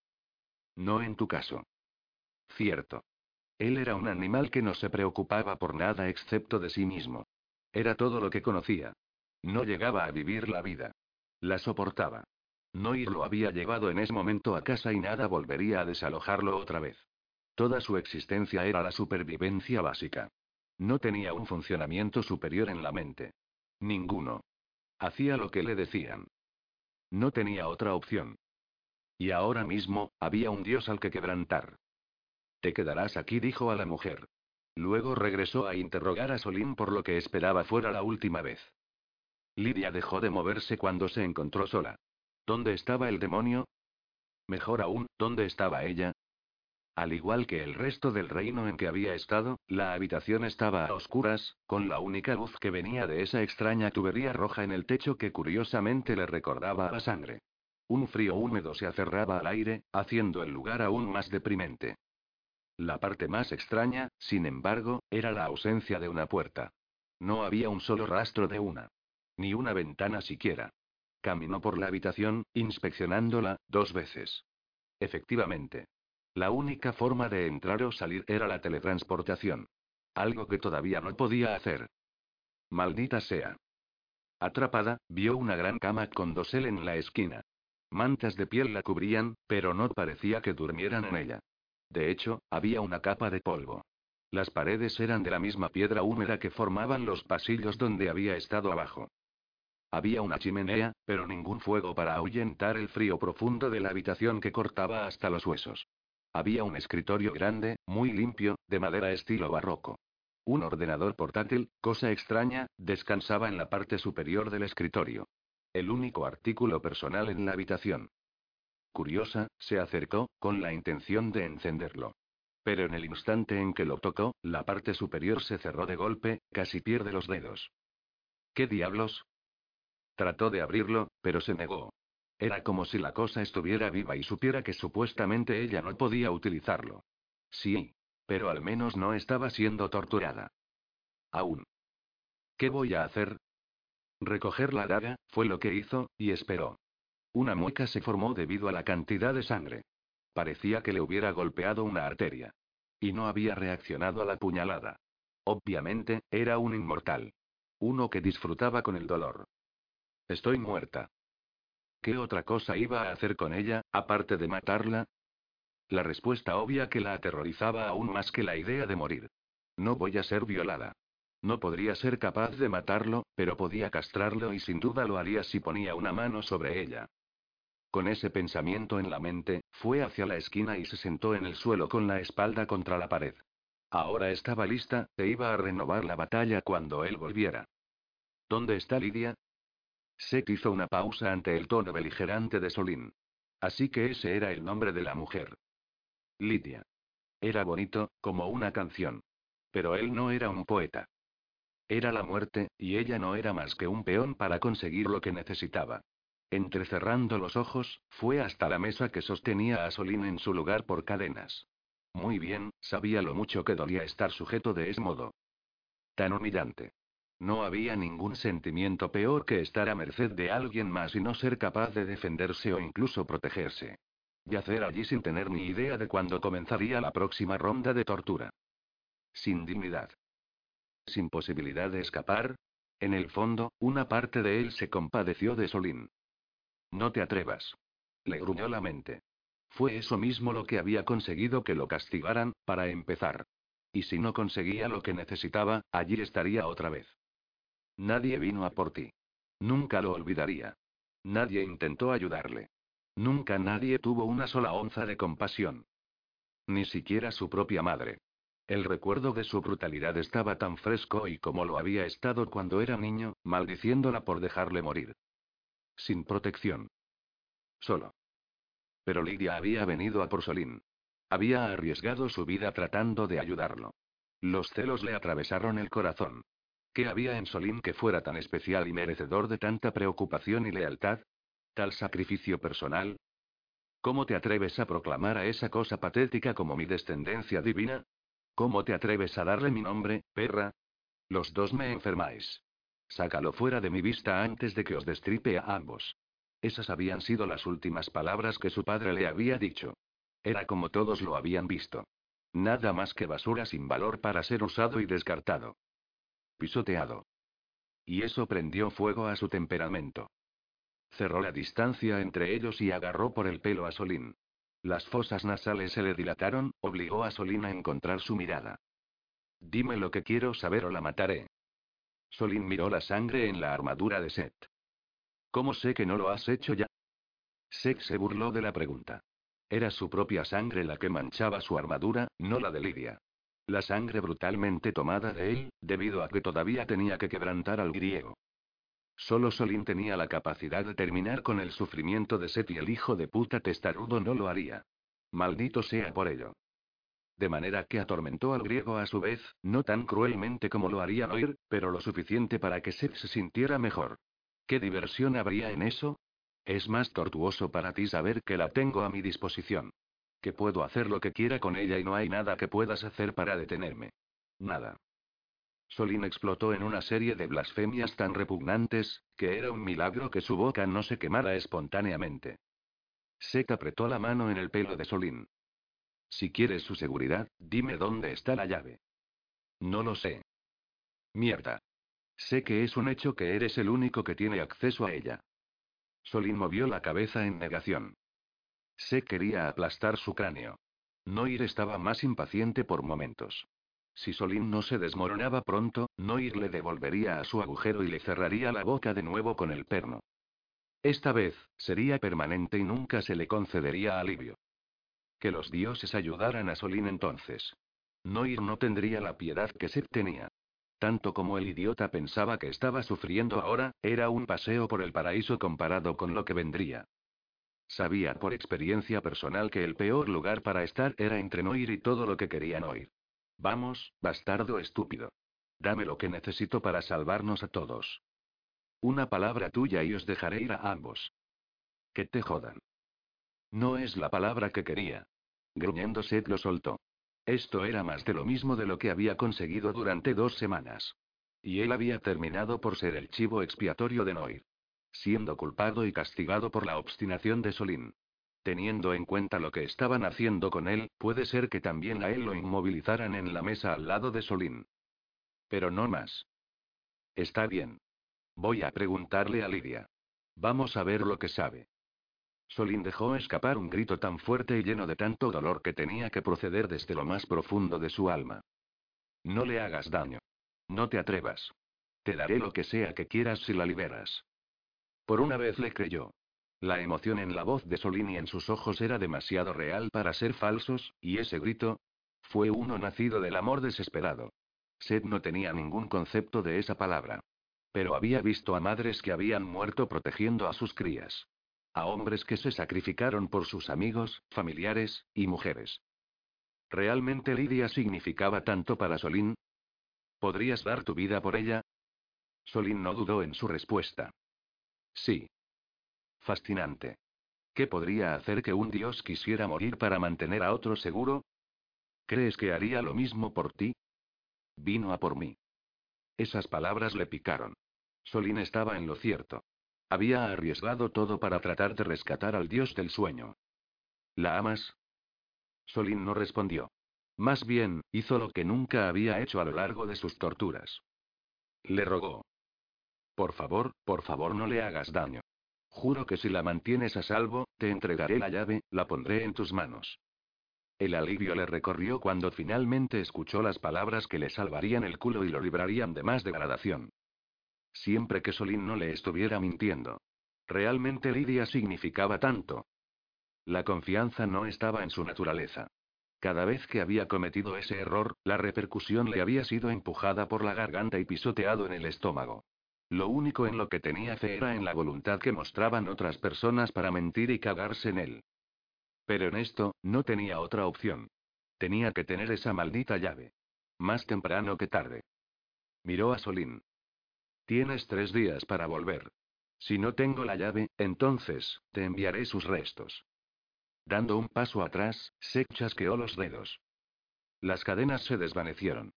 No en tu caso. Cierto. Él era un animal que no se preocupaba por nada excepto de sí mismo. Era todo lo que conocía. No llegaba a vivir la vida. La soportaba. No y lo había llevado en ese momento a casa y nada volvería a desalojarlo otra vez. Toda su existencia era la supervivencia básica. No tenía un funcionamiento superior en la mente. Ninguno. Hacía lo que le decían. No tenía otra opción. Y ahora mismo, había un dios al que quebrantar. Te quedarás aquí, dijo a la mujer. Luego regresó a interrogar a Solín por lo que esperaba fuera la última vez. Lidia dejó de moverse cuando se encontró sola. ¿Dónde estaba el demonio? Mejor aún, ¿dónde estaba ella? Al igual que el resto del reino en que había estado, la habitación estaba a oscuras, con la única luz que venía de esa extraña tubería roja en el techo que curiosamente le recordaba a la sangre. Un frío húmedo se aferraba al aire, haciendo el lugar aún más deprimente. La parte más extraña, sin embargo, era la ausencia de una puerta. No había un solo rastro de una. Ni una ventana siquiera. Caminó por la habitación, inspeccionándola, dos veces. Efectivamente. La única forma de entrar o salir era la teletransportación. Algo que todavía no podía hacer. Maldita sea. Atrapada, vio una gran cama con dosel en la esquina. Mantas de piel la cubrían, pero no parecía que durmieran en ella. De hecho, había una capa de polvo. Las paredes eran de la misma piedra húmeda que formaban los pasillos donde había estado abajo. Había una chimenea, pero ningún fuego para ahuyentar el frío profundo de la habitación que cortaba hasta los huesos. Había un escritorio grande, muy limpio, de madera estilo barroco. Un ordenador portátil, cosa extraña, descansaba en la parte superior del escritorio. El único artículo personal en la habitación. Curiosa, se acercó, con la intención de encenderlo. Pero en el instante en que lo tocó, la parte superior se cerró de golpe, casi pierde los dedos. ¿Qué diablos? Trató de abrirlo, pero se negó. Era como si la cosa estuviera viva y supiera que supuestamente ella no podía utilizarlo. Sí. Pero al menos no estaba siendo torturada. Aún. ¿Qué voy a hacer? Recoger la daga, fue lo que hizo, y esperó. Una mueca se formó debido a la cantidad de sangre. Parecía que le hubiera golpeado una arteria. Y no había reaccionado a la puñalada. Obviamente, era un inmortal. Uno que disfrutaba con el dolor. Estoy muerta. ¿Qué otra cosa iba a hacer con ella, aparte de matarla? La respuesta obvia que la aterrorizaba aún más que la idea de morir. No voy a ser violada. No podría ser capaz de matarlo, pero podía castrarlo y sin duda lo haría si ponía una mano sobre ella. Con ese pensamiento en la mente, fue hacia la esquina y se sentó en el suelo con la espalda contra la pared. Ahora estaba lista, e iba a renovar la batalla cuando él volviera. ¿Dónde está Lidia? Seth hizo una pausa ante el tono beligerante de Solín. Así que ese era el nombre de la mujer. Lidia. Era bonito, como una canción. Pero él no era un poeta. Era la muerte, y ella no era más que un peón para conseguir lo que necesitaba. Entrecerrando los ojos, fue hasta la mesa que sostenía a Solín en su lugar por cadenas. Muy bien, sabía lo mucho que dolía estar sujeto de ese modo. Tan humillante. No había ningún sentimiento peor que estar a merced de alguien más y no ser capaz de defenderse o incluso protegerse. Yacer allí sin tener ni idea de cuándo comenzaría la próxima ronda de tortura. Sin dignidad. Sin posibilidad de escapar. En el fondo, una parte de él se compadeció de Solín. No te atrevas. Le gruñó la mente. Fue eso mismo lo que había conseguido que lo castigaran, para empezar. Y si no conseguía lo que necesitaba, allí estaría otra vez. Nadie vino a por ti. Nunca lo olvidaría. Nadie intentó ayudarle. Nunca nadie tuvo una sola onza de compasión. Ni siquiera su propia madre. El recuerdo de su brutalidad estaba tan fresco y como lo había estado cuando era niño, maldiciéndola por dejarle morir. Sin protección. Solo. Pero Lidia había venido a por Solín. Había arriesgado su vida tratando de ayudarlo. Los celos le atravesaron el corazón. ¿Qué había en Solín que fuera tan especial y merecedor de tanta preocupación y lealtad? ¿Tal sacrificio personal? ¿Cómo te atreves a proclamar a esa cosa patética como mi descendencia divina? ¿Cómo te atreves a darle mi nombre, perra? Los dos me enfermáis. Sácalo fuera de mi vista antes de que os destripe a ambos. Esas habían sido las últimas palabras que su padre le había dicho. Era como todos lo habían visto. Nada más que basura sin valor para ser usado y descartado. Pisoteado. Y eso prendió fuego a su temperamento. Cerró la distancia entre ellos y agarró por el pelo a Solín. Las fosas nasales se le dilataron, obligó a Solín a encontrar su mirada. Dime lo que quiero saber o la mataré. Solín miró la sangre en la armadura de Seth. ¿Cómo sé que no lo has hecho ya? Seth se burló de la pregunta. Era su propia sangre la que manchaba su armadura, no la de Lidia. La sangre brutalmente tomada de él, debido a que todavía tenía que quebrantar al griego. Solo Solín tenía la capacidad de terminar con el sufrimiento de Seth y el hijo de puta testarudo no lo haría. Maldito sea por ello. De manera que atormentó al griego a su vez, no tan cruelmente como lo haría oír, pero lo suficiente para que Seth se sintiera mejor. ¿Qué diversión habría en eso? Es más tortuoso para ti saber que la tengo a mi disposición. Que puedo hacer lo que quiera con ella y no hay nada que puedas hacer para detenerme. Nada. Solín explotó en una serie de blasfemias tan repugnantes, que era un milagro que su boca no se quemara espontáneamente. Seth apretó la mano en el pelo de Solín. Si quieres su seguridad, dime dónde está la llave. No lo sé. Mierda. Sé que es un hecho que eres el único que tiene acceso a ella. Solín movió la cabeza en negación. Sé quería aplastar su cráneo. Noir estaba más impaciente por momentos. Si Solín no se desmoronaba pronto, Noir le devolvería a su agujero y le cerraría la boca de nuevo con el perno. Esta vez, sería permanente y nunca se le concedería alivio. Que los dioses ayudaran a Solín entonces. Noir no tendría la piedad que Seth tenía. Tanto como el idiota pensaba que estaba sufriendo ahora, era un paseo por el paraíso comparado con lo que vendría. Sabía por experiencia personal que el peor lugar para estar era entre Noir y todo lo que querían oír. Vamos, bastardo estúpido. Dame lo que necesito para salvarnos a todos. Una palabra tuya y os dejaré ir a ambos. Que te jodan. No es la palabra que quería. Gruñendo Seth lo soltó. Esto era más de lo mismo de lo que había conseguido durante dos semanas. Y él había terminado por ser el chivo expiatorio de Noir. Siendo culpado y castigado por la obstinación de Solín. Teniendo en cuenta lo que estaban haciendo con él, puede ser que también a él lo inmovilizaran en la mesa al lado de Solín. Pero no más. Está bien. Voy a preguntarle a Lidia. Vamos a ver lo que sabe. Solín dejó escapar un grito tan fuerte y lleno de tanto dolor que tenía que proceder desde lo más profundo de su alma. No le hagas daño. No te atrevas. Te daré lo que sea que quieras si la liberas. Por una vez le creyó. La emoción en la voz de Solín y en sus ojos era demasiado real para ser falsos, y ese grito fue uno nacido del amor desesperado. Seth no tenía ningún concepto de esa palabra. Pero había visto a madres que habían muerto protegiendo a sus crías. A hombres que se sacrificaron por sus amigos, familiares, y mujeres. ¿Realmente Lidia significaba tanto para Solín? ¿Podrías dar tu vida por ella? Solín no dudó en su respuesta. Sí. Fascinante. ¿Qué podría hacer que un dios quisiera morir para mantener a otro seguro? ¿Crees que haría lo mismo por ti? Vino a por mí. Esas palabras le picaron. Solín estaba en lo cierto. Había arriesgado todo para tratar de rescatar al dios del sueño. ¿La amas? Solín no respondió. Más bien, hizo lo que nunca había hecho a lo largo de sus torturas. Le rogó. Por favor, por favor no le hagas daño. Juro que si la mantienes a salvo, te entregaré la llave, la pondré en tus manos. El alivio le recorrió cuando finalmente escuchó las palabras que le salvarían el culo y lo librarían de más degradación. Siempre que Solín no le estuviera mintiendo. Realmente Lidia significaba tanto. La confianza no estaba en su naturaleza. Cada vez que había cometido ese error, la repercusión le había sido empujada por la garganta y pisoteado en el estómago. Lo único en lo que tenía fe era en la voluntad que mostraban otras personas para mentir y cagarse en él. Pero en esto, no tenía otra opción. Tenía que tener esa maldita llave. Más temprano que tarde. Miró a Solín. Tienes tres días para volver. Si no tengo la llave, entonces, te enviaré sus restos. Dando un paso atrás, se chasqueó los dedos. Las cadenas se desvanecieron.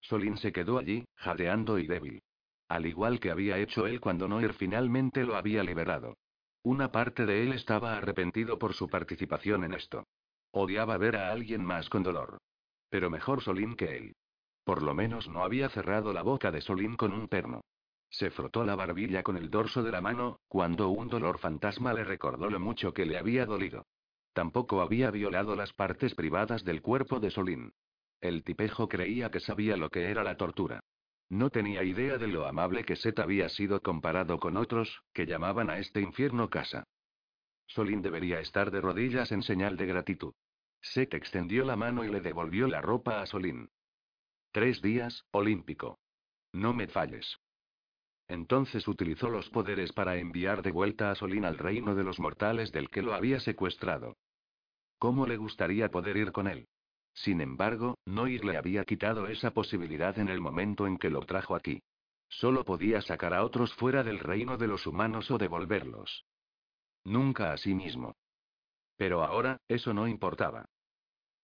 Solín se quedó allí, jadeando y débil. Al igual que había hecho él cuando Noir finalmente lo había liberado. Una parte de él estaba arrepentido por su participación en esto. Odiaba ver a alguien más con dolor. Pero mejor Solín que él. Por lo menos no había cerrado la boca de Solín con un perno. Se frotó la barbilla con el dorso de la mano, cuando un dolor fantasma le recordó lo mucho que le había dolido. Tampoco había violado las partes privadas del cuerpo de Solín. El tipejo creía que sabía lo que era la tortura. No tenía idea de lo amable que Set había sido comparado con otros, que llamaban a este infierno casa. Solín debería estar de rodillas en señal de gratitud. Set extendió la mano y le devolvió la ropa a Solín. Tres días, olímpico. No me falles. Entonces utilizó los poderes para enviar de vuelta a Solín al reino de los mortales del que lo había secuestrado. ¿Cómo le gustaría poder ir con él? Sin embargo, Noir le había quitado esa posibilidad en el momento en que lo trajo aquí. Solo podía sacar a otros fuera del reino de los humanos o devolverlos. Nunca a sí mismo. Pero ahora, eso no importaba.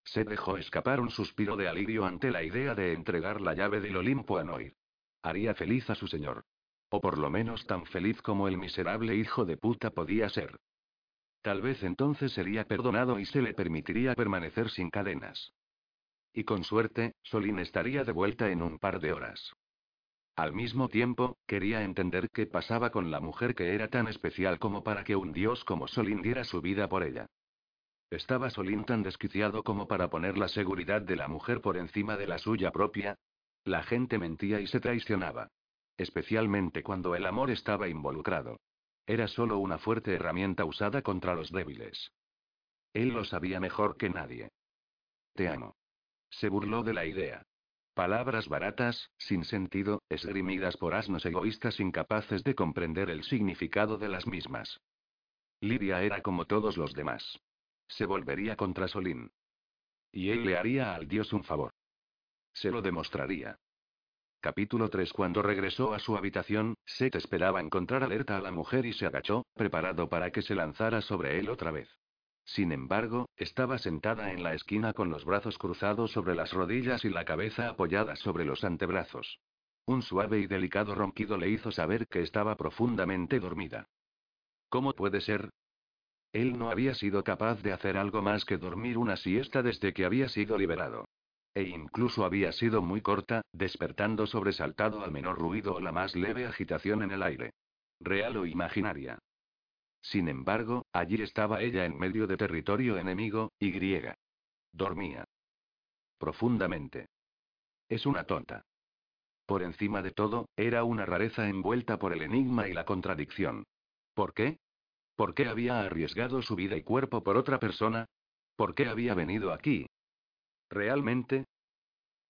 Se dejó escapar un suspiro de alivio ante la idea de entregar la llave del Olimpo a Noir. Haría feliz a su señor. O por lo menos tan feliz como el miserable hijo de puta podía ser. Tal vez entonces sería perdonado y se le permitiría permanecer sin cadenas. Y con suerte, Solín estaría de vuelta en un par de horas. Al mismo tiempo, quería entender qué pasaba con la mujer que era tan especial como para que un dios como Solín diera su vida por ella. ¿Estaba Solín tan desquiciado como para poner la seguridad de la mujer por encima de la suya propia? La gente mentía y se traicionaba. Especialmente cuando el amor estaba involucrado. Era solo una fuerte herramienta usada contra los débiles. Él lo sabía mejor que nadie. Te amo. Se burló de la idea. Palabras baratas, sin sentido, esgrimidas por asnos egoístas incapaces de comprender el significado de las mismas. Lidia era como todos los demás. Se volvería contra Solín. Y él le haría al dios un favor. Se lo demostraría. Capítulo 3 Cuando regresó a su habitación, Seth esperaba encontrar alerta a la mujer y se agachó, preparado para que se lanzara sobre él otra vez. Sin embargo, estaba sentada en la esquina con los brazos cruzados sobre las rodillas y la cabeza apoyada sobre los antebrazos. Un suave y delicado ronquido le hizo saber que estaba profundamente dormida. ¿Cómo puede ser? Él no había sido capaz de hacer algo más que dormir una siesta desde que había sido liberado. e incluso había sido muy corta, despertando sobresaltado al menor ruido o la más leve agitación en el aire. Real o imaginaria. Sin embargo, allí estaba ella en medio de territorio enemigo, y griega. Dormía. Profundamente. Es una tonta. Por encima de todo, era una rareza envuelta por el enigma y la contradicción. ¿Por qué? ¿Por qué había arriesgado su vida y cuerpo por otra persona? ¿Por qué había venido aquí? ¿Realmente?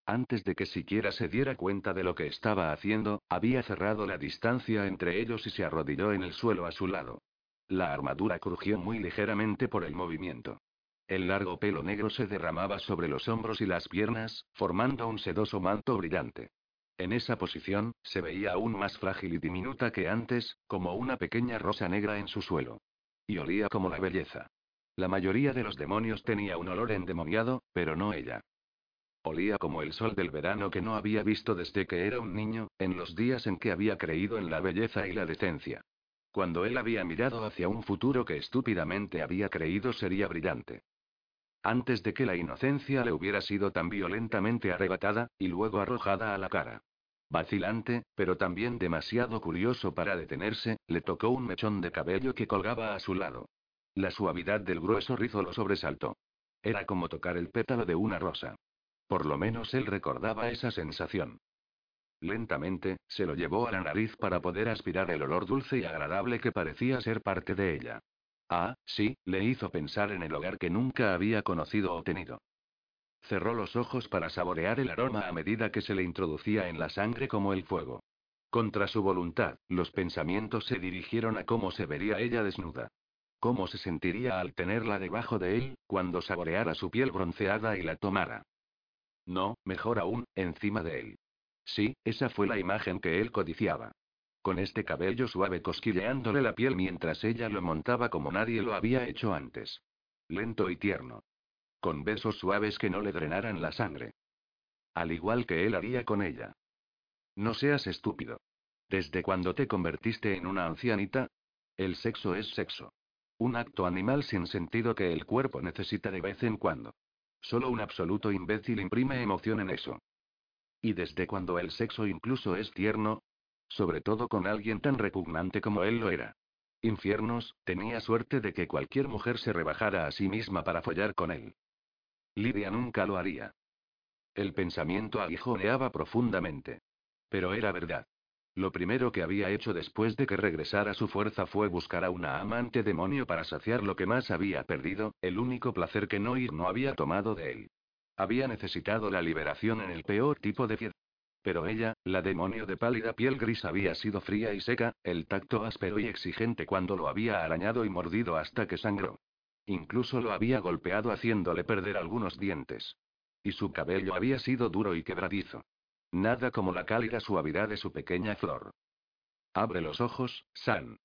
Antes de que siquiera se diera cuenta de lo que estaba haciendo, había cerrado la distancia entre ellos y se arrodilló en el suelo a su lado. La armadura crujió muy ligeramente por el movimiento. El largo pelo negro se derramaba sobre los hombros y las piernas, formando un sedoso manto brillante. En esa posición, se veía aún más frágil y diminuta que antes, como una pequeña rosa negra en su suelo. Y olía como la belleza. La mayoría de los demonios tenía un olor endemoniado, pero no ella. Olía como el sol del verano que no había visto desde que era un niño, en los días en que había creído en la belleza y la decencia. Cuando él había mirado hacia un futuro que estúpidamente había creído sería brillante. Antes de que la inocencia le hubiera sido tan violentamente arrebatada, y luego arrojada a la cara. Vacilante, pero también demasiado curioso para detenerse, le tocó un mechón de cabello que colgaba a su lado. La suavidad del grueso rizo lo sobresaltó. Era como tocar el pétalo de una rosa. Por lo menos él recordaba esa sensación. Lentamente, se lo llevó a la nariz para poder aspirar el olor dulce y agradable que parecía ser parte de ella. Ah, sí, le hizo pensar en el hogar que nunca había conocido o tenido. Cerró los ojos para saborear el aroma a medida que se le introducía en la sangre como el fuego. Contra su voluntad, los pensamientos se dirigieron a cómo se vería ella desnuda. ¿Cómo se sentiría al tenerla debajo de él, cuando saboreara su piel bronceada y la tomara? No, mejor aún, encima de él. Sí, esa fue la imagen que él codiciaba. Con este cabello suave cosquilleándole la piel mientras ella lo montaba como nadie lo había hecho antes. Lento y tierno. Con besos suaves que no le drenaran la sangre. Al igual que él haría con ella. No seas estúpido. ¿Desde cuando te convertiste en una ancianita? El sexo es sexo. Un acto animal sin sentido que el cuerpo necesita de vez en cuando. Solo un absoluto imbécil imprime emoción en eso. ¿Y desde cuando el sexo incluso es tierno? Sobre todo con alguien tan repugnante como él lo era. Infiernos, tenía suerte de que cualquier mujer se rebajara a sí misma para follar con él. Lidia nunca lo haría. El pensamiento aguijoneaba profundamente. Pero era verdad. Lo primero que había hecho después de que regresara su fuerza fue buscar a una amante demonio para saciar lo que más había perdido, el único placer que Noir no había tomado de él. Había necesitado la liberación en el peor tipo de piedra. Pero ella, la demonio de pálida piel gris, había sido fría y seca, el tacto áspero y exigente cuando lo había arañado y mordido hasta que sangró. Incluso lo había golpeado haciéndole perder algunos dientes. Y su cabello había sido duro y quebradizo. Nada como la cálida suavidad de su pequeña flor. Abre los ojos, San.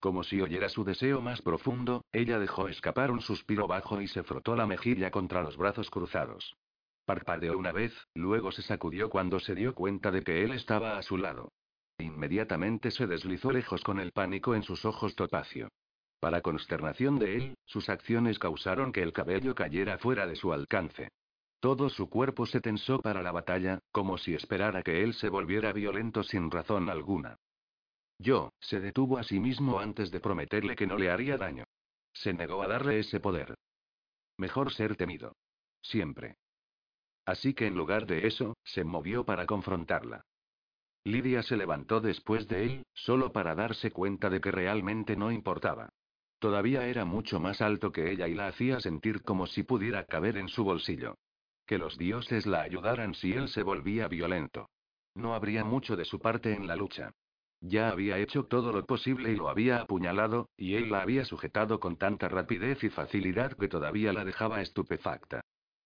Como si oyera su deseo más profundo, ella dejó escapar un suspiro bajo y se frotó la mejilla contra los brazos cruzados. Parpadeó una vez, luego se sacudió cuando se dio cuenta de que él estaba a su lado. Inmediatamente se deslizó lejos con el pánico en sus ojos topacio. Para consternación de él, sus acciones causaron que el cabello cayera fuera de su alcance. Todo su cuerpo se tensó para la batalla, como si esperara que él se volviera violento sin razón alguna. Yo, se detuvo a sí mismo antes de prometerle que no le haría daño. Se negó a darle ese poder. Mejor ser temido. Siempre. Así que en lugar de eso, se movió para confrontarla. Lidia se levantó después de él, solo para darse cuenta de que realmente no importaba. Todavía era mucho más alto que ella y la hacía sentir como si pudiera caber en su bolsillo. Que los dioses la ayudaran si él se volvía violento. No habría mucho de su parte en la lucha. Ya había hecho todo lo posible y lo había apuñalado, y él la había sujetado con tanta rapidez y facilidad que todavía la dejaba estupefacta.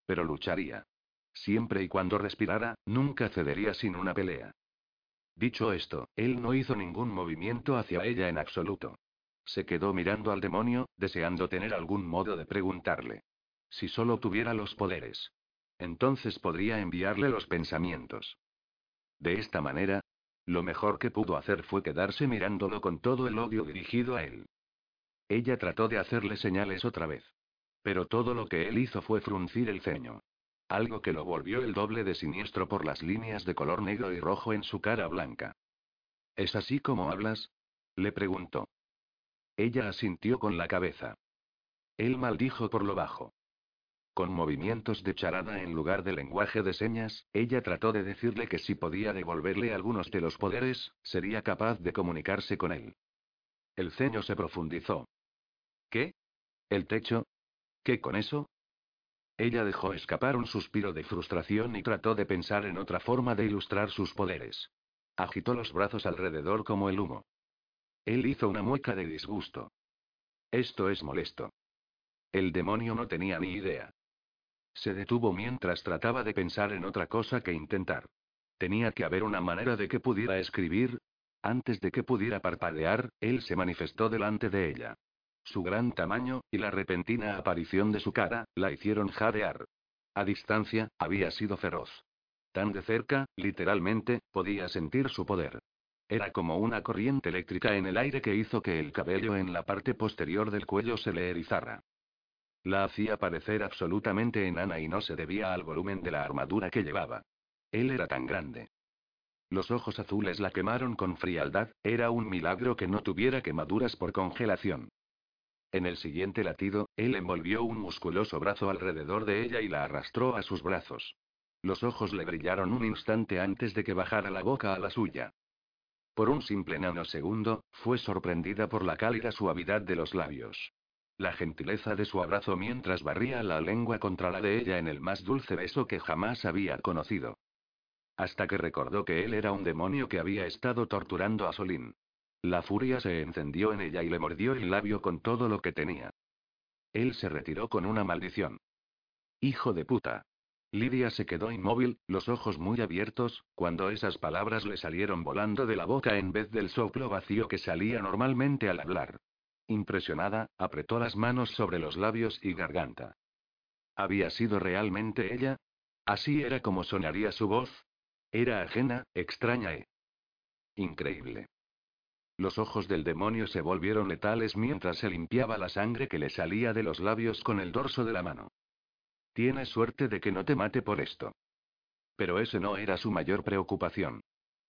Pero lucharía. Siempre y cuando respirara, nunca cedería sin una pelea. Dicho esto, él no hizo ningún movimiento hacia ella en absoluto. Se quedó mirando al demonio, deseando tener algún modo de preguntarle. Si solo tuviera los poderes. Entonces podría enviarle los pensamientos. De esta manera, lo mejor que pudo hacer fue quedarse mirándolo con todo el odio dirigido a él. Ella trató de hacerle señales otra vez. Pero todo lo que él hizo fue fruncir el ceño. algo que lo volvió el doble de siniestro por las líneas de color negro y rojo en su cara blanca. ¿Es así como hablas? le preguntó. Ella asintió con la cabeza. Él maldijo por lo bajo. Con movimientos de charada en lugar de lenguaje de señas, ella trató de decirle que si podía devolverle algunos de los poderes, sería capaz de comunicarse con él. El ceño se profundizó. ¿Qué? ¿El techo? ¿Qué con eso? Ella dejó escapar un suspiro de frustración y trató de pensar en otra forma de ilustrar sus poderes. Agitó los brazos alrededor como el humo. Él hizo una mueca de disgusto. Esto es molesto. El demonio no tenía ni idea. Se detuvo mientras trataba de pensar en otra cosa que intentar. Tenía que haber una manera de que pudiera escribir. Antes de que pudiera parpadear, él se manifestó delante de ella. Su gran tamaño, y la repentina aparición de su cara, la hicieron jadear. A distancia, había sido feroz. Tan de cerca, literalmente, podía sentir su poder. Era como una corriente eléctrica en el aire que hizo que el cabello en la parte posterior del cuello se le erizara. La hacía parecer absolutamente enana y no se debía al volumen de la armadura que llevaba. Él era tan grande. Los ojos azules la quemaron con frialdad, era un milagro que no tuviera quemaduras por congelación. En el siguiente latido, él envolvió un musculoso brazo alrededor de ella y la arrastró a sus brazos. Los ojos le brillaron un instante antes de que bajara la boca a la suya. Por un simple nanosegundo, fue sorprendida por la cálida suavidad de los labios. La gentileza de su abrazo mientras barría la lengua contra la de ella en el más dulce beso que jamás había conocido. Hasta que recordó que él era un demonio que había estado torturando a Solín. La furia se encendió en ella y le mordió el labio con todo lo que tenía. Él se retiró con una maldición. Hijo de puta. Lidia se quedó inmóvil, los ojos muy abiertos, cuando esas palabras le salieron volando de la boca en vez del soplo vacío que salía normalmente al hablar. Impresionada, apretó las manos sobre los labios y garganta. ¿Había sido realmente ella? ¿Así era como sonaría su voz? Era ajena, extraña e increíble. Los ojos del demonio se volvieron letales mientras se limpiaba la sangre que le salía de los labios con el dorso de la mano. Tienes suerte de que no te mate por esto. Pero ese no era su mayor preocupación.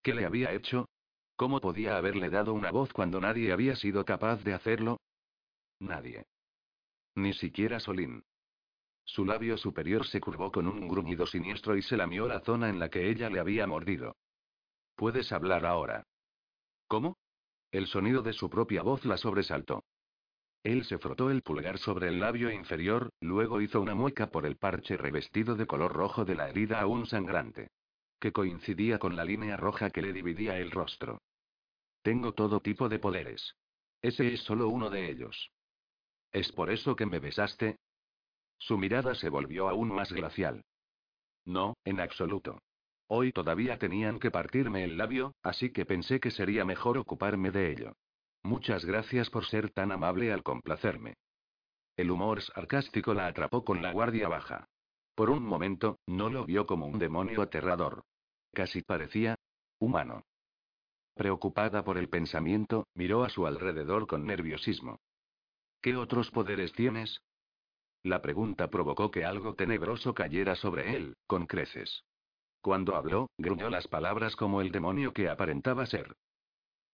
¿Qué le había hecho? ¿Cómo podía haberle dado una voz cuando nadie había sido capaz de hacerlo? Nadie. Ni siquiera Solín. Su labio superior se curvó con un gruñido siniestro y se lamió la zona en la que ella le había mordido. Puedes hablar ahora. ¿Cómo? El sonido de su propia voz la sobresaltó. Él se frotó el pulgar sobre el labio inferior, luego hizo una mueca por el parche revestido de color rojo de la herida aún sangrante. Que coincidía con la línea roja que le dividía el rostro. Tengo todo tipo de poderes. Ese es solo uno de ellos. ¿Es por eso que me besaste? Su mirada se volvió aún más glacial. No, en absoluto. Hoy todavía tenían que partirme el labio, así que pensé que sería mejor ocuparme de ello. Muchas gracias por ser tan amable al complacerme. El humor sarcástico la atrapó con la guardia baja. Por un momento, no lo vio como un demonio aterrador. Casi parecía humano. Preocupada por el pensamiento, miró a su alrededor con nerviosismo. ¿Qué otros poderes tienes? La pregunta provocó que algo tenebroso cayera sobre él, con creces. Cuando habló, gruñó las palabras como el demonio que aparentaba ser.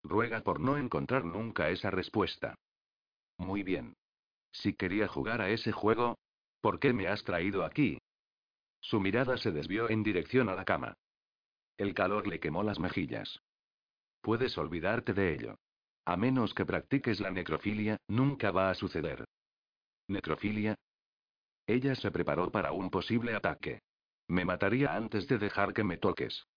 Ruega por no encontrar nunca esa respuesta. Muy bien. Si quería jugar a ese juego, ¿por qué me has traído aquí? Su mirada se desvió en dirección a la cama. El calor le quemó las mejillas. Puedes olvidarte de ello. A menos que practiques la necrofilia, nunca va a suceder. ¿Necrofilia? Ella se preparó para un posible ataque. Me mataría antes de dejar que me toques.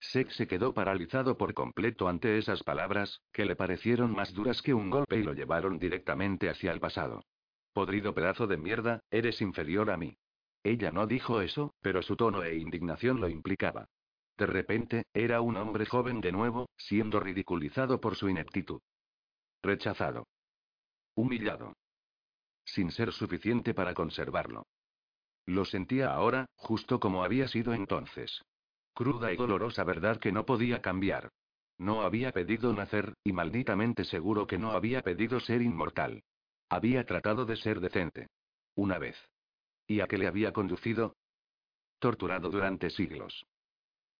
Sex se quedó paralizado por completo ante esas palabras, que le parecieron más duras que un golpe y lo llevaron directamente hacia el pasado. Podrido pedazo de mierda, eres inferior a mí. Ella no dijo eso, pero su tono e indignación lo implicaba. De repente, era un hombre joven de nuevo, siendo ridiculizado por su ineptitud. Rechazado. Humillado. Sin ser suficiente para conservarlo. Lo sentía ahora, justo como había sido entonces. Cruda y dolorosa verdad que no podía cambiar. No había pedido nacer, y malditamente seguro que no había pedido ser inmortal. Había tratado de ser decente. Una vez. ¿Y a qué le había conducido? torturado durante siglos.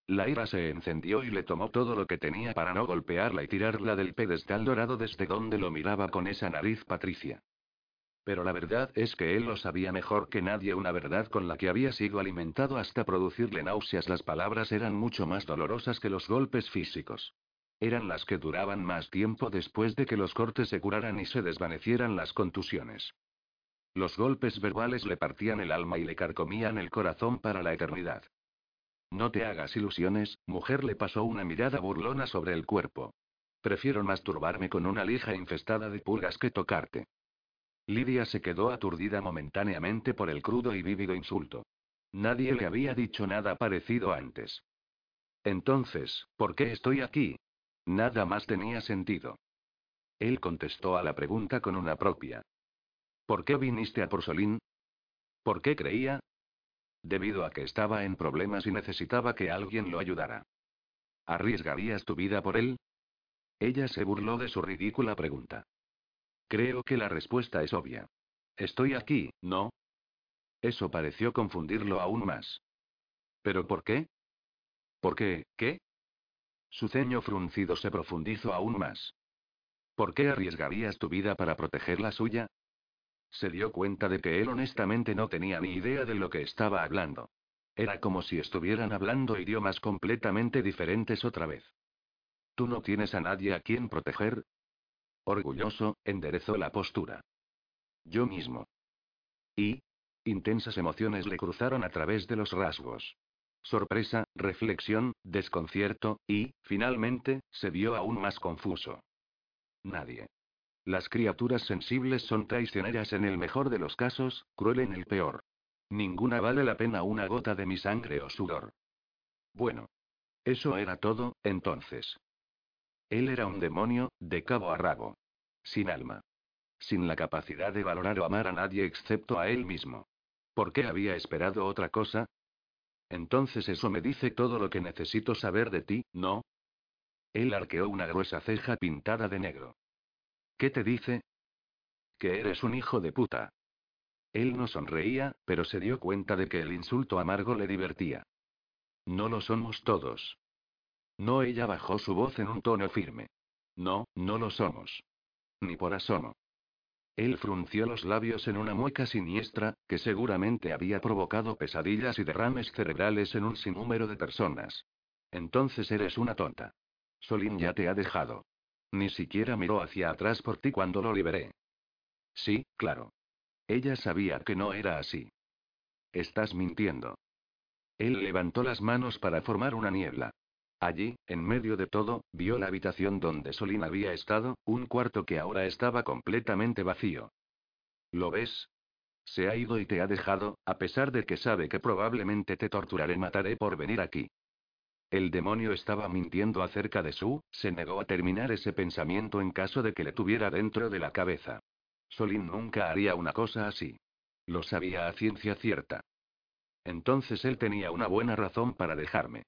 La ira se encendió y le tomó todo lo que tenía para no golpearla y tirarla del pedestal dorado desde donde lo miraba con esa nariz patricia. Pero la verdad es que él lo sabía mejor que nadie, una verdad con la que había sido alimentado hasta producirle náuseas. Las palabras eran mucho más dolorosas que los golpes físicos. Eran las que duraban más tiempo después de que los cortes se curaran y se desvanecieran las contusiones. Los golpes verbales le partían el alma y le carcomían el corazón para la eternidad. No te hagas ilusiones, mujer le pasó una mirada burlona sobre el cuerpo. Prefiero masturbarme con una lija infestada de pulgas que tocarte. Lidia se quedó aturdida momentáneamente por el crudo y vívido insulto. Nadie le había dicho nada parecido antes. Entonces, ¿por qué estoy aquí? Nada más tenía sentido. Él contestó a la pregunta con una propia. ¿Por qué viniste a Porsolín? ¿Por qué creía? Debido a que estaba en problemas y necesitaba que alguien lo ayudara. ¿Arriesgarías tu vida por él? Ella se burló de su ridícula pregunta. Creo que la respuesta es obvia. Estoy aquí, ¿no? Eso pareció confundirlo aún más. ¿Pero por qué? ¿Por qué, qué? Su ceño fruncido se profundizó aún más. ¿Por qué arriesgarías tu vida para proteger la suya? Se dio cuenta de que él honestamente no tenía ni idea de lo que estaba hablando. Era como si estuvieran hablando idiomas completamente diferentes otra vez. ¿Tú no tienes a nadie a quien proteger? Orgulloso, enderezó la postura. Yo mismo. Y, intensas emociones le cruzaron a través de los rasgos. Sorpresa, reflexión, desconcierto, y, finalmente, se vio aún más confuso. Nadie. Las criaturas sensibles son traicioneras en el mejor de los casos, cruel en el peor. Ninguna vale la pena una gota de mi sangre o sudor. Bueno. Eso era todo, entonces. Él era un demonio, de cabo a rabo. Sin alma. Sin la capacidad de valorar o amar a nadie excepto a él mismo. ¿Por qué había esperado otra cosa? Entonces eso me dice todo lo que necesito saber de ti, ¿no? Él arqueó una gruesa ceja pintada de negro. ¿Qué te dice? Que eres un hijo de puta. Él no sonreía, pero se dio cuenta de que el insulto amargo le divertía. No lo somos todos. No, ella bajó su voz en un tono firme. No, no lo somos. Ni por asomo. Él frunció los labios en una mueca siniestra, que seguramente había provocado pesadillas y derrames cerebrales en un sinnúmero de personas. Entonces eres una tonta. Solín ya te ha dejado. Ni siquiera miró hacia atrás por ti cuando lo liberé. Sí, claro. Ella sabía que no era así. Estás mintiendo. Él levantó las manos para formar una niebla. Allí, en medio de todo, vio la habitación donde Solín había estado, un cuarto que ahora estaba completamente vacío. ¿Lo ves? Se ha ido y te ha dejado, a pesar de que sabe que probablemente te torturaré mataré por venir aquí. El demonio estaba mintiendo acerca de su, se negó a terminar ese pensamiento en caso de que le tuviera dentro de la cabeza. Solín nunca haría una cosa así. Lo sabía a ciencia cierta. Entonces él tenía una buena razón para dejarme.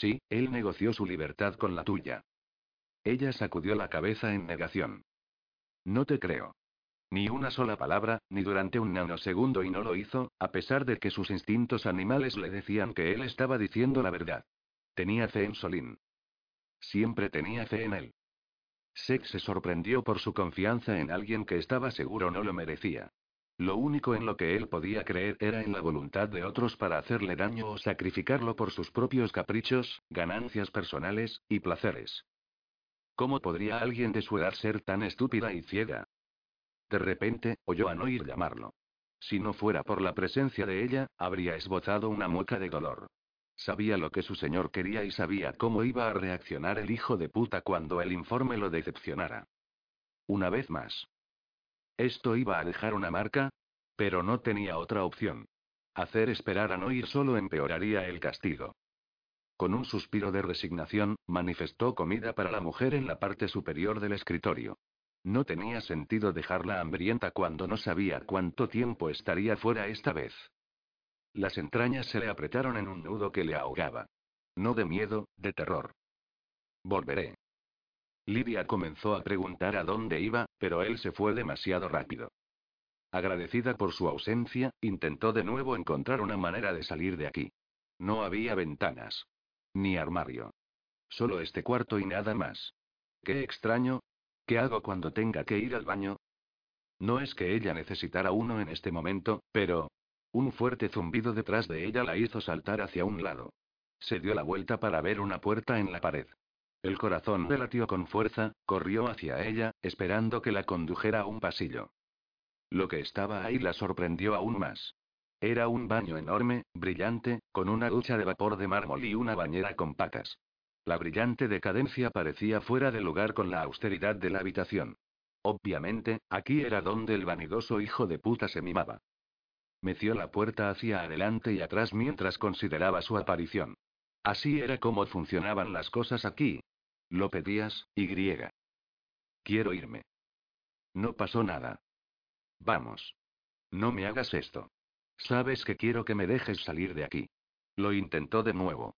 Sí, él negoció su libertad con la tuya. Ella sacudió la cabeza en negación. No te creo. Ni una sola palabra, ni durante un nanosegundo y no lo hizo, a pesar de que sus instintos animales le decían que él estaba diciendo la verdad. Tenía fe en Solín. Siempre tenía fe en él. Sex se sorprendió por su confianza en alguien que estaba seguro no lo merecía. Lo único en lo que él podía creer era en la voluntad de otros para hacerle daño o sacrificarlo por sus propios caprichos, ganancias personales, y placeres. ¿Cómo podría alguien de su edad ser tan estúpida y ciega? De repente, oyó a Noir llamarlo. Si no fuera por la presencia de ella, habría esbozado una mueca de dolor. Sabía lo que su señor quería y sabía cómo iba a reaccionar el hijo de puta cuando el informe lo decepcionara. Una vez más. Esto iba a dejar una marca, pero no tenía otra opción. Hacer esperar a no ir solo empeoraría el castigo. Con un suspiro de resignación, manifestó comida para la mujer en la parte superior del escritorio. No tenía sentido dejarla hambrienta cuando no sabía cuánto tiempo estaría fuera esta vez. Las entrañas se le apretaron en un nudo que le ahogaba. No de miedo, de terror. Volveré. Lidia comenzó a preguntar a dónde iba, pero él se fue demasiado rápido. Agradecida por su ausencia, intentó de nuevo encontrar una manera de salir de aquí. No había ventanas. Ni armario. Solo este cuarto y nada más. Qué extraño. ¿Qué hago cuando tenga que ir al baño? No es que ella necesitara uno en este momento, pero... Un fuerte zumbido detrás de ella la hizo saltar hacia un lado. Se dio la vuelta para ver una puerta en la pared. El corazón le latió con fuerza, corrió hacia ella, esperando que la condujera a un pasillo. Lo que estaba ahí la sorprendió aún más. Era un baño enorme, brillante, con una ducha de vapor de mármol y una bañera con patas. La brillante decadencia parecía fuera de lugar con la austeridad de la habitación. Obviamente, aquí era donde el vanidoso hijo de puta se mimaba. Meció la puerta hacia adelante y atrás mientras consideraba su aparición. Así era como funcionaban las cosas aquí. Lo pedías, y. Quiero irme. No pasó nada. Vamos. No me hagas esto. Sabes que quiero que me dejes salir de aquí. Lo intentó de nuevo.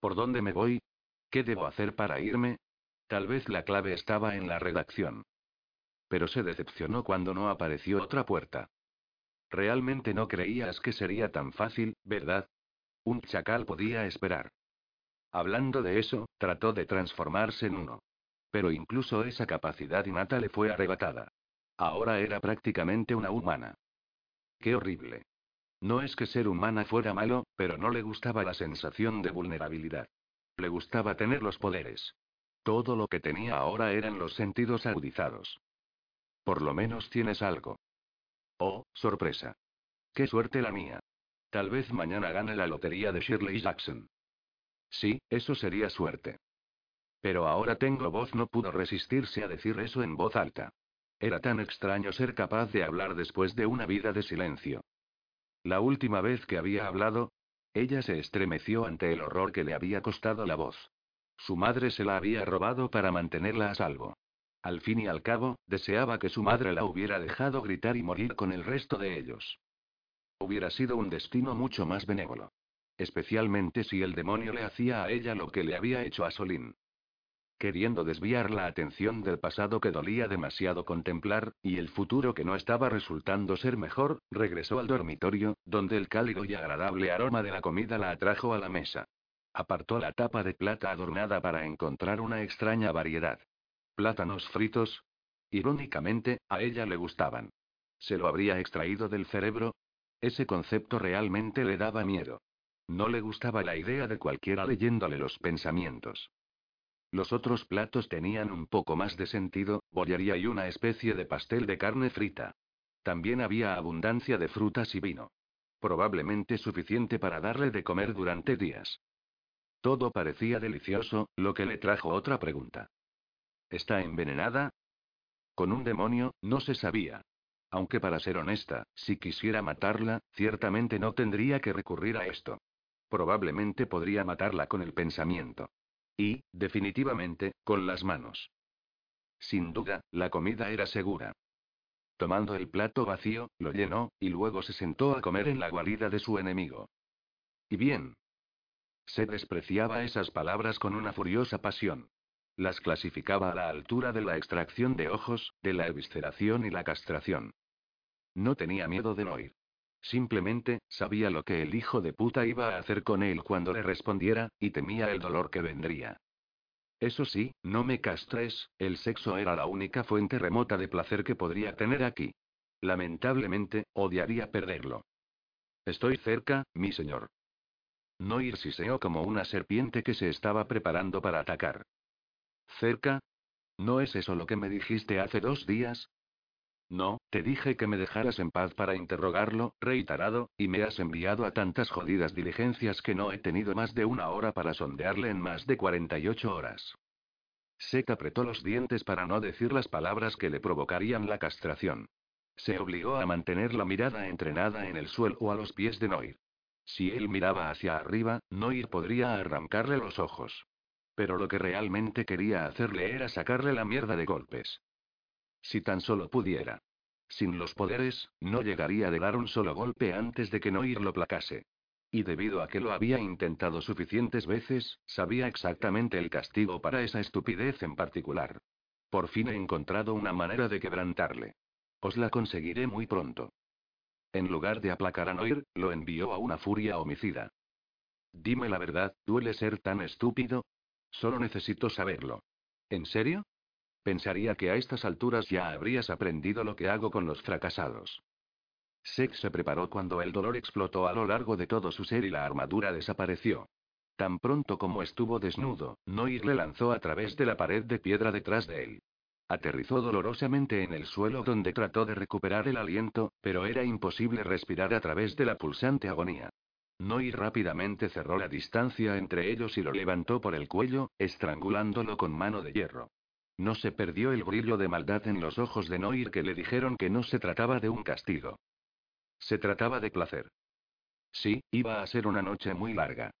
¿Por dónde me voy? ¿Qué debo hacer para irme? Tal vez la clave estaba en la redacción. Pero se decepcionó cuando no apareció otra puerta. Realmente no creías que sería tan fácil, ¿verdad? Un chacal podía esperar. Hablando de eso, trató de transformarse en uno. Pero incluso esa capacidad innata le fue arrebatada. Ahora era prácticamente una humana. Qué horrible. No es que ser humana fuera malo, pero no le gustaba la sensación de vulnerabilidad. Le gustaba tener los poderes. Todo lo que tenía ahora eran los sentidos agudizados. Por lo menos tienes algo. Oh, sorpresa. Qué suerte la mía. Tal vez mañana gane la lotería de Shirley Jackson. Sí, eso sería suerte. Pero ahora tengo voz, no pudo resistirse a decir eso en voz alta. Era tan extraño ser capaz de hablar después de una vida de silencio. La última vez que había hablado, ella se estremeció ante el horror que le había costado la voz. Su madre se la había robado para mantenerla a salvo. Al fin y al cabo, deseaba que su madre la hubiera dejado gritar y morir con el resto de ellos. Hubiera sido un destino mucho más benévolo. Especialmente si el demonio le hacía a ella lo que le había hecho a Solín queriendo desviar la atención del pasado que dolía demasiado contemplar, y el futuro que no estaba resultando ser mejor, regresó al dormitorio, donde el cálido y agradable aroma de la comida la atrajo a la mesa. Apartó la tapa de plata adornada para encontrar una extraña variedad. Plátanos fritos. Irónicamente, a ella le gustaban. ¿Se lo habría extraído del cerebro? Ese concepto realmente le daba miedo. No le gustaba la idea de cualquiera leyéndole los pensamientos. Los otros platos tenían un poco más de sentido, bollería y una especie de pastel de carne frita. También había abundancia de frutas y vino. Probablemente suficiente para darle de comer durante días. Todo parecía delicioso, lo que le trajo otra pregunta. ¿Está envenenada? Con un demonio, no se sabía. Aunque para ser honesta, si quisiera matarla, ciertamente no tendría que recurrir a esto. Probablemente podría matarla con el pensamiento. Y, definitivamente, con las manos. Sin duda, la comida era segura. Tomando el plato vacío, lo llenó, y luego se sentó a comer en la guarida de su enemigo. Y bien. Se despreciaba esas palabras con una furiosa pasión. Las clasificaba a la altura de la extracción de ojos, de la evisceración y la castración. No tenía miedo de no ir. Simplemente, sabía lo que el hijo de puta iba a hacer con él cuando le respondiera, y temía el dolor que vendría. Eso sí, no me castres, el sexo era la única fuente remota de placer que podría tener aquí. Lamentablemente, odiaría perderlo. Estoy cerca, mi señor. No ir siseó como una serpiente que se estaba preparando para atacar. ¿Cerca? ¿No es eso lo que me dijiste hace dos días? No, te dije que me dejaras en paz para interrogarlo, reiterado, y me has enviado a tantas jodidas diligencias que no he tenido más de una hora para sondearle en más de 48 horas. Seth apretó los dientes para no decir las palabras que le provocarían la castración. Se obligó a mantener la mirada entrenada en el suelo o a los pies de Noir. Si él miraba hacia arriba, Noir podría arrancarle los ojos. Pero lo que realmente quería hacerle era sacarle la mierda de golpes. Si tan solo pudiera. Sin los poderes, no llegaría a dar un solo golpe antes de que Noir lo placase. Y debido a que lo había intentado suficientes veces, sabía exactamente el castigo para esa estupidez en particular. Por fin he encontrado una manera de quebrantarle. Os la conseguiré muy pronto. En lugar de aplacar a Noir, lo envió a una furia homicida. Dime la verdad, ¿duele ser tan estúpido? Solo necesito saberlo. ¿En serio? Pensaría que a estas alturas ya habrías aprendido lo que hago con los fracasados. Sex se preparó cuando el dolor explotó a lo largo de todo su ser y la armadura desapareció. Tan pronto como estuvo desnudo, Noir le lanzó a través de la pared de piedra detrás de él. Aterrizó dolorosamente en el suelo donde trató de recuperar el aliento, pero era imposible respirar a través de la pulsante agonía. Noir rápidamente cerró la distancia entre ellos y lo levantó por el cuello, estrangulándolo con mano de hierro. No se perdió el brillo de maldad en los ojos de Noir que le dijeron que no se trataba de un castigo. Se trataba de placer. Sí, iba a ser una noche muy larga.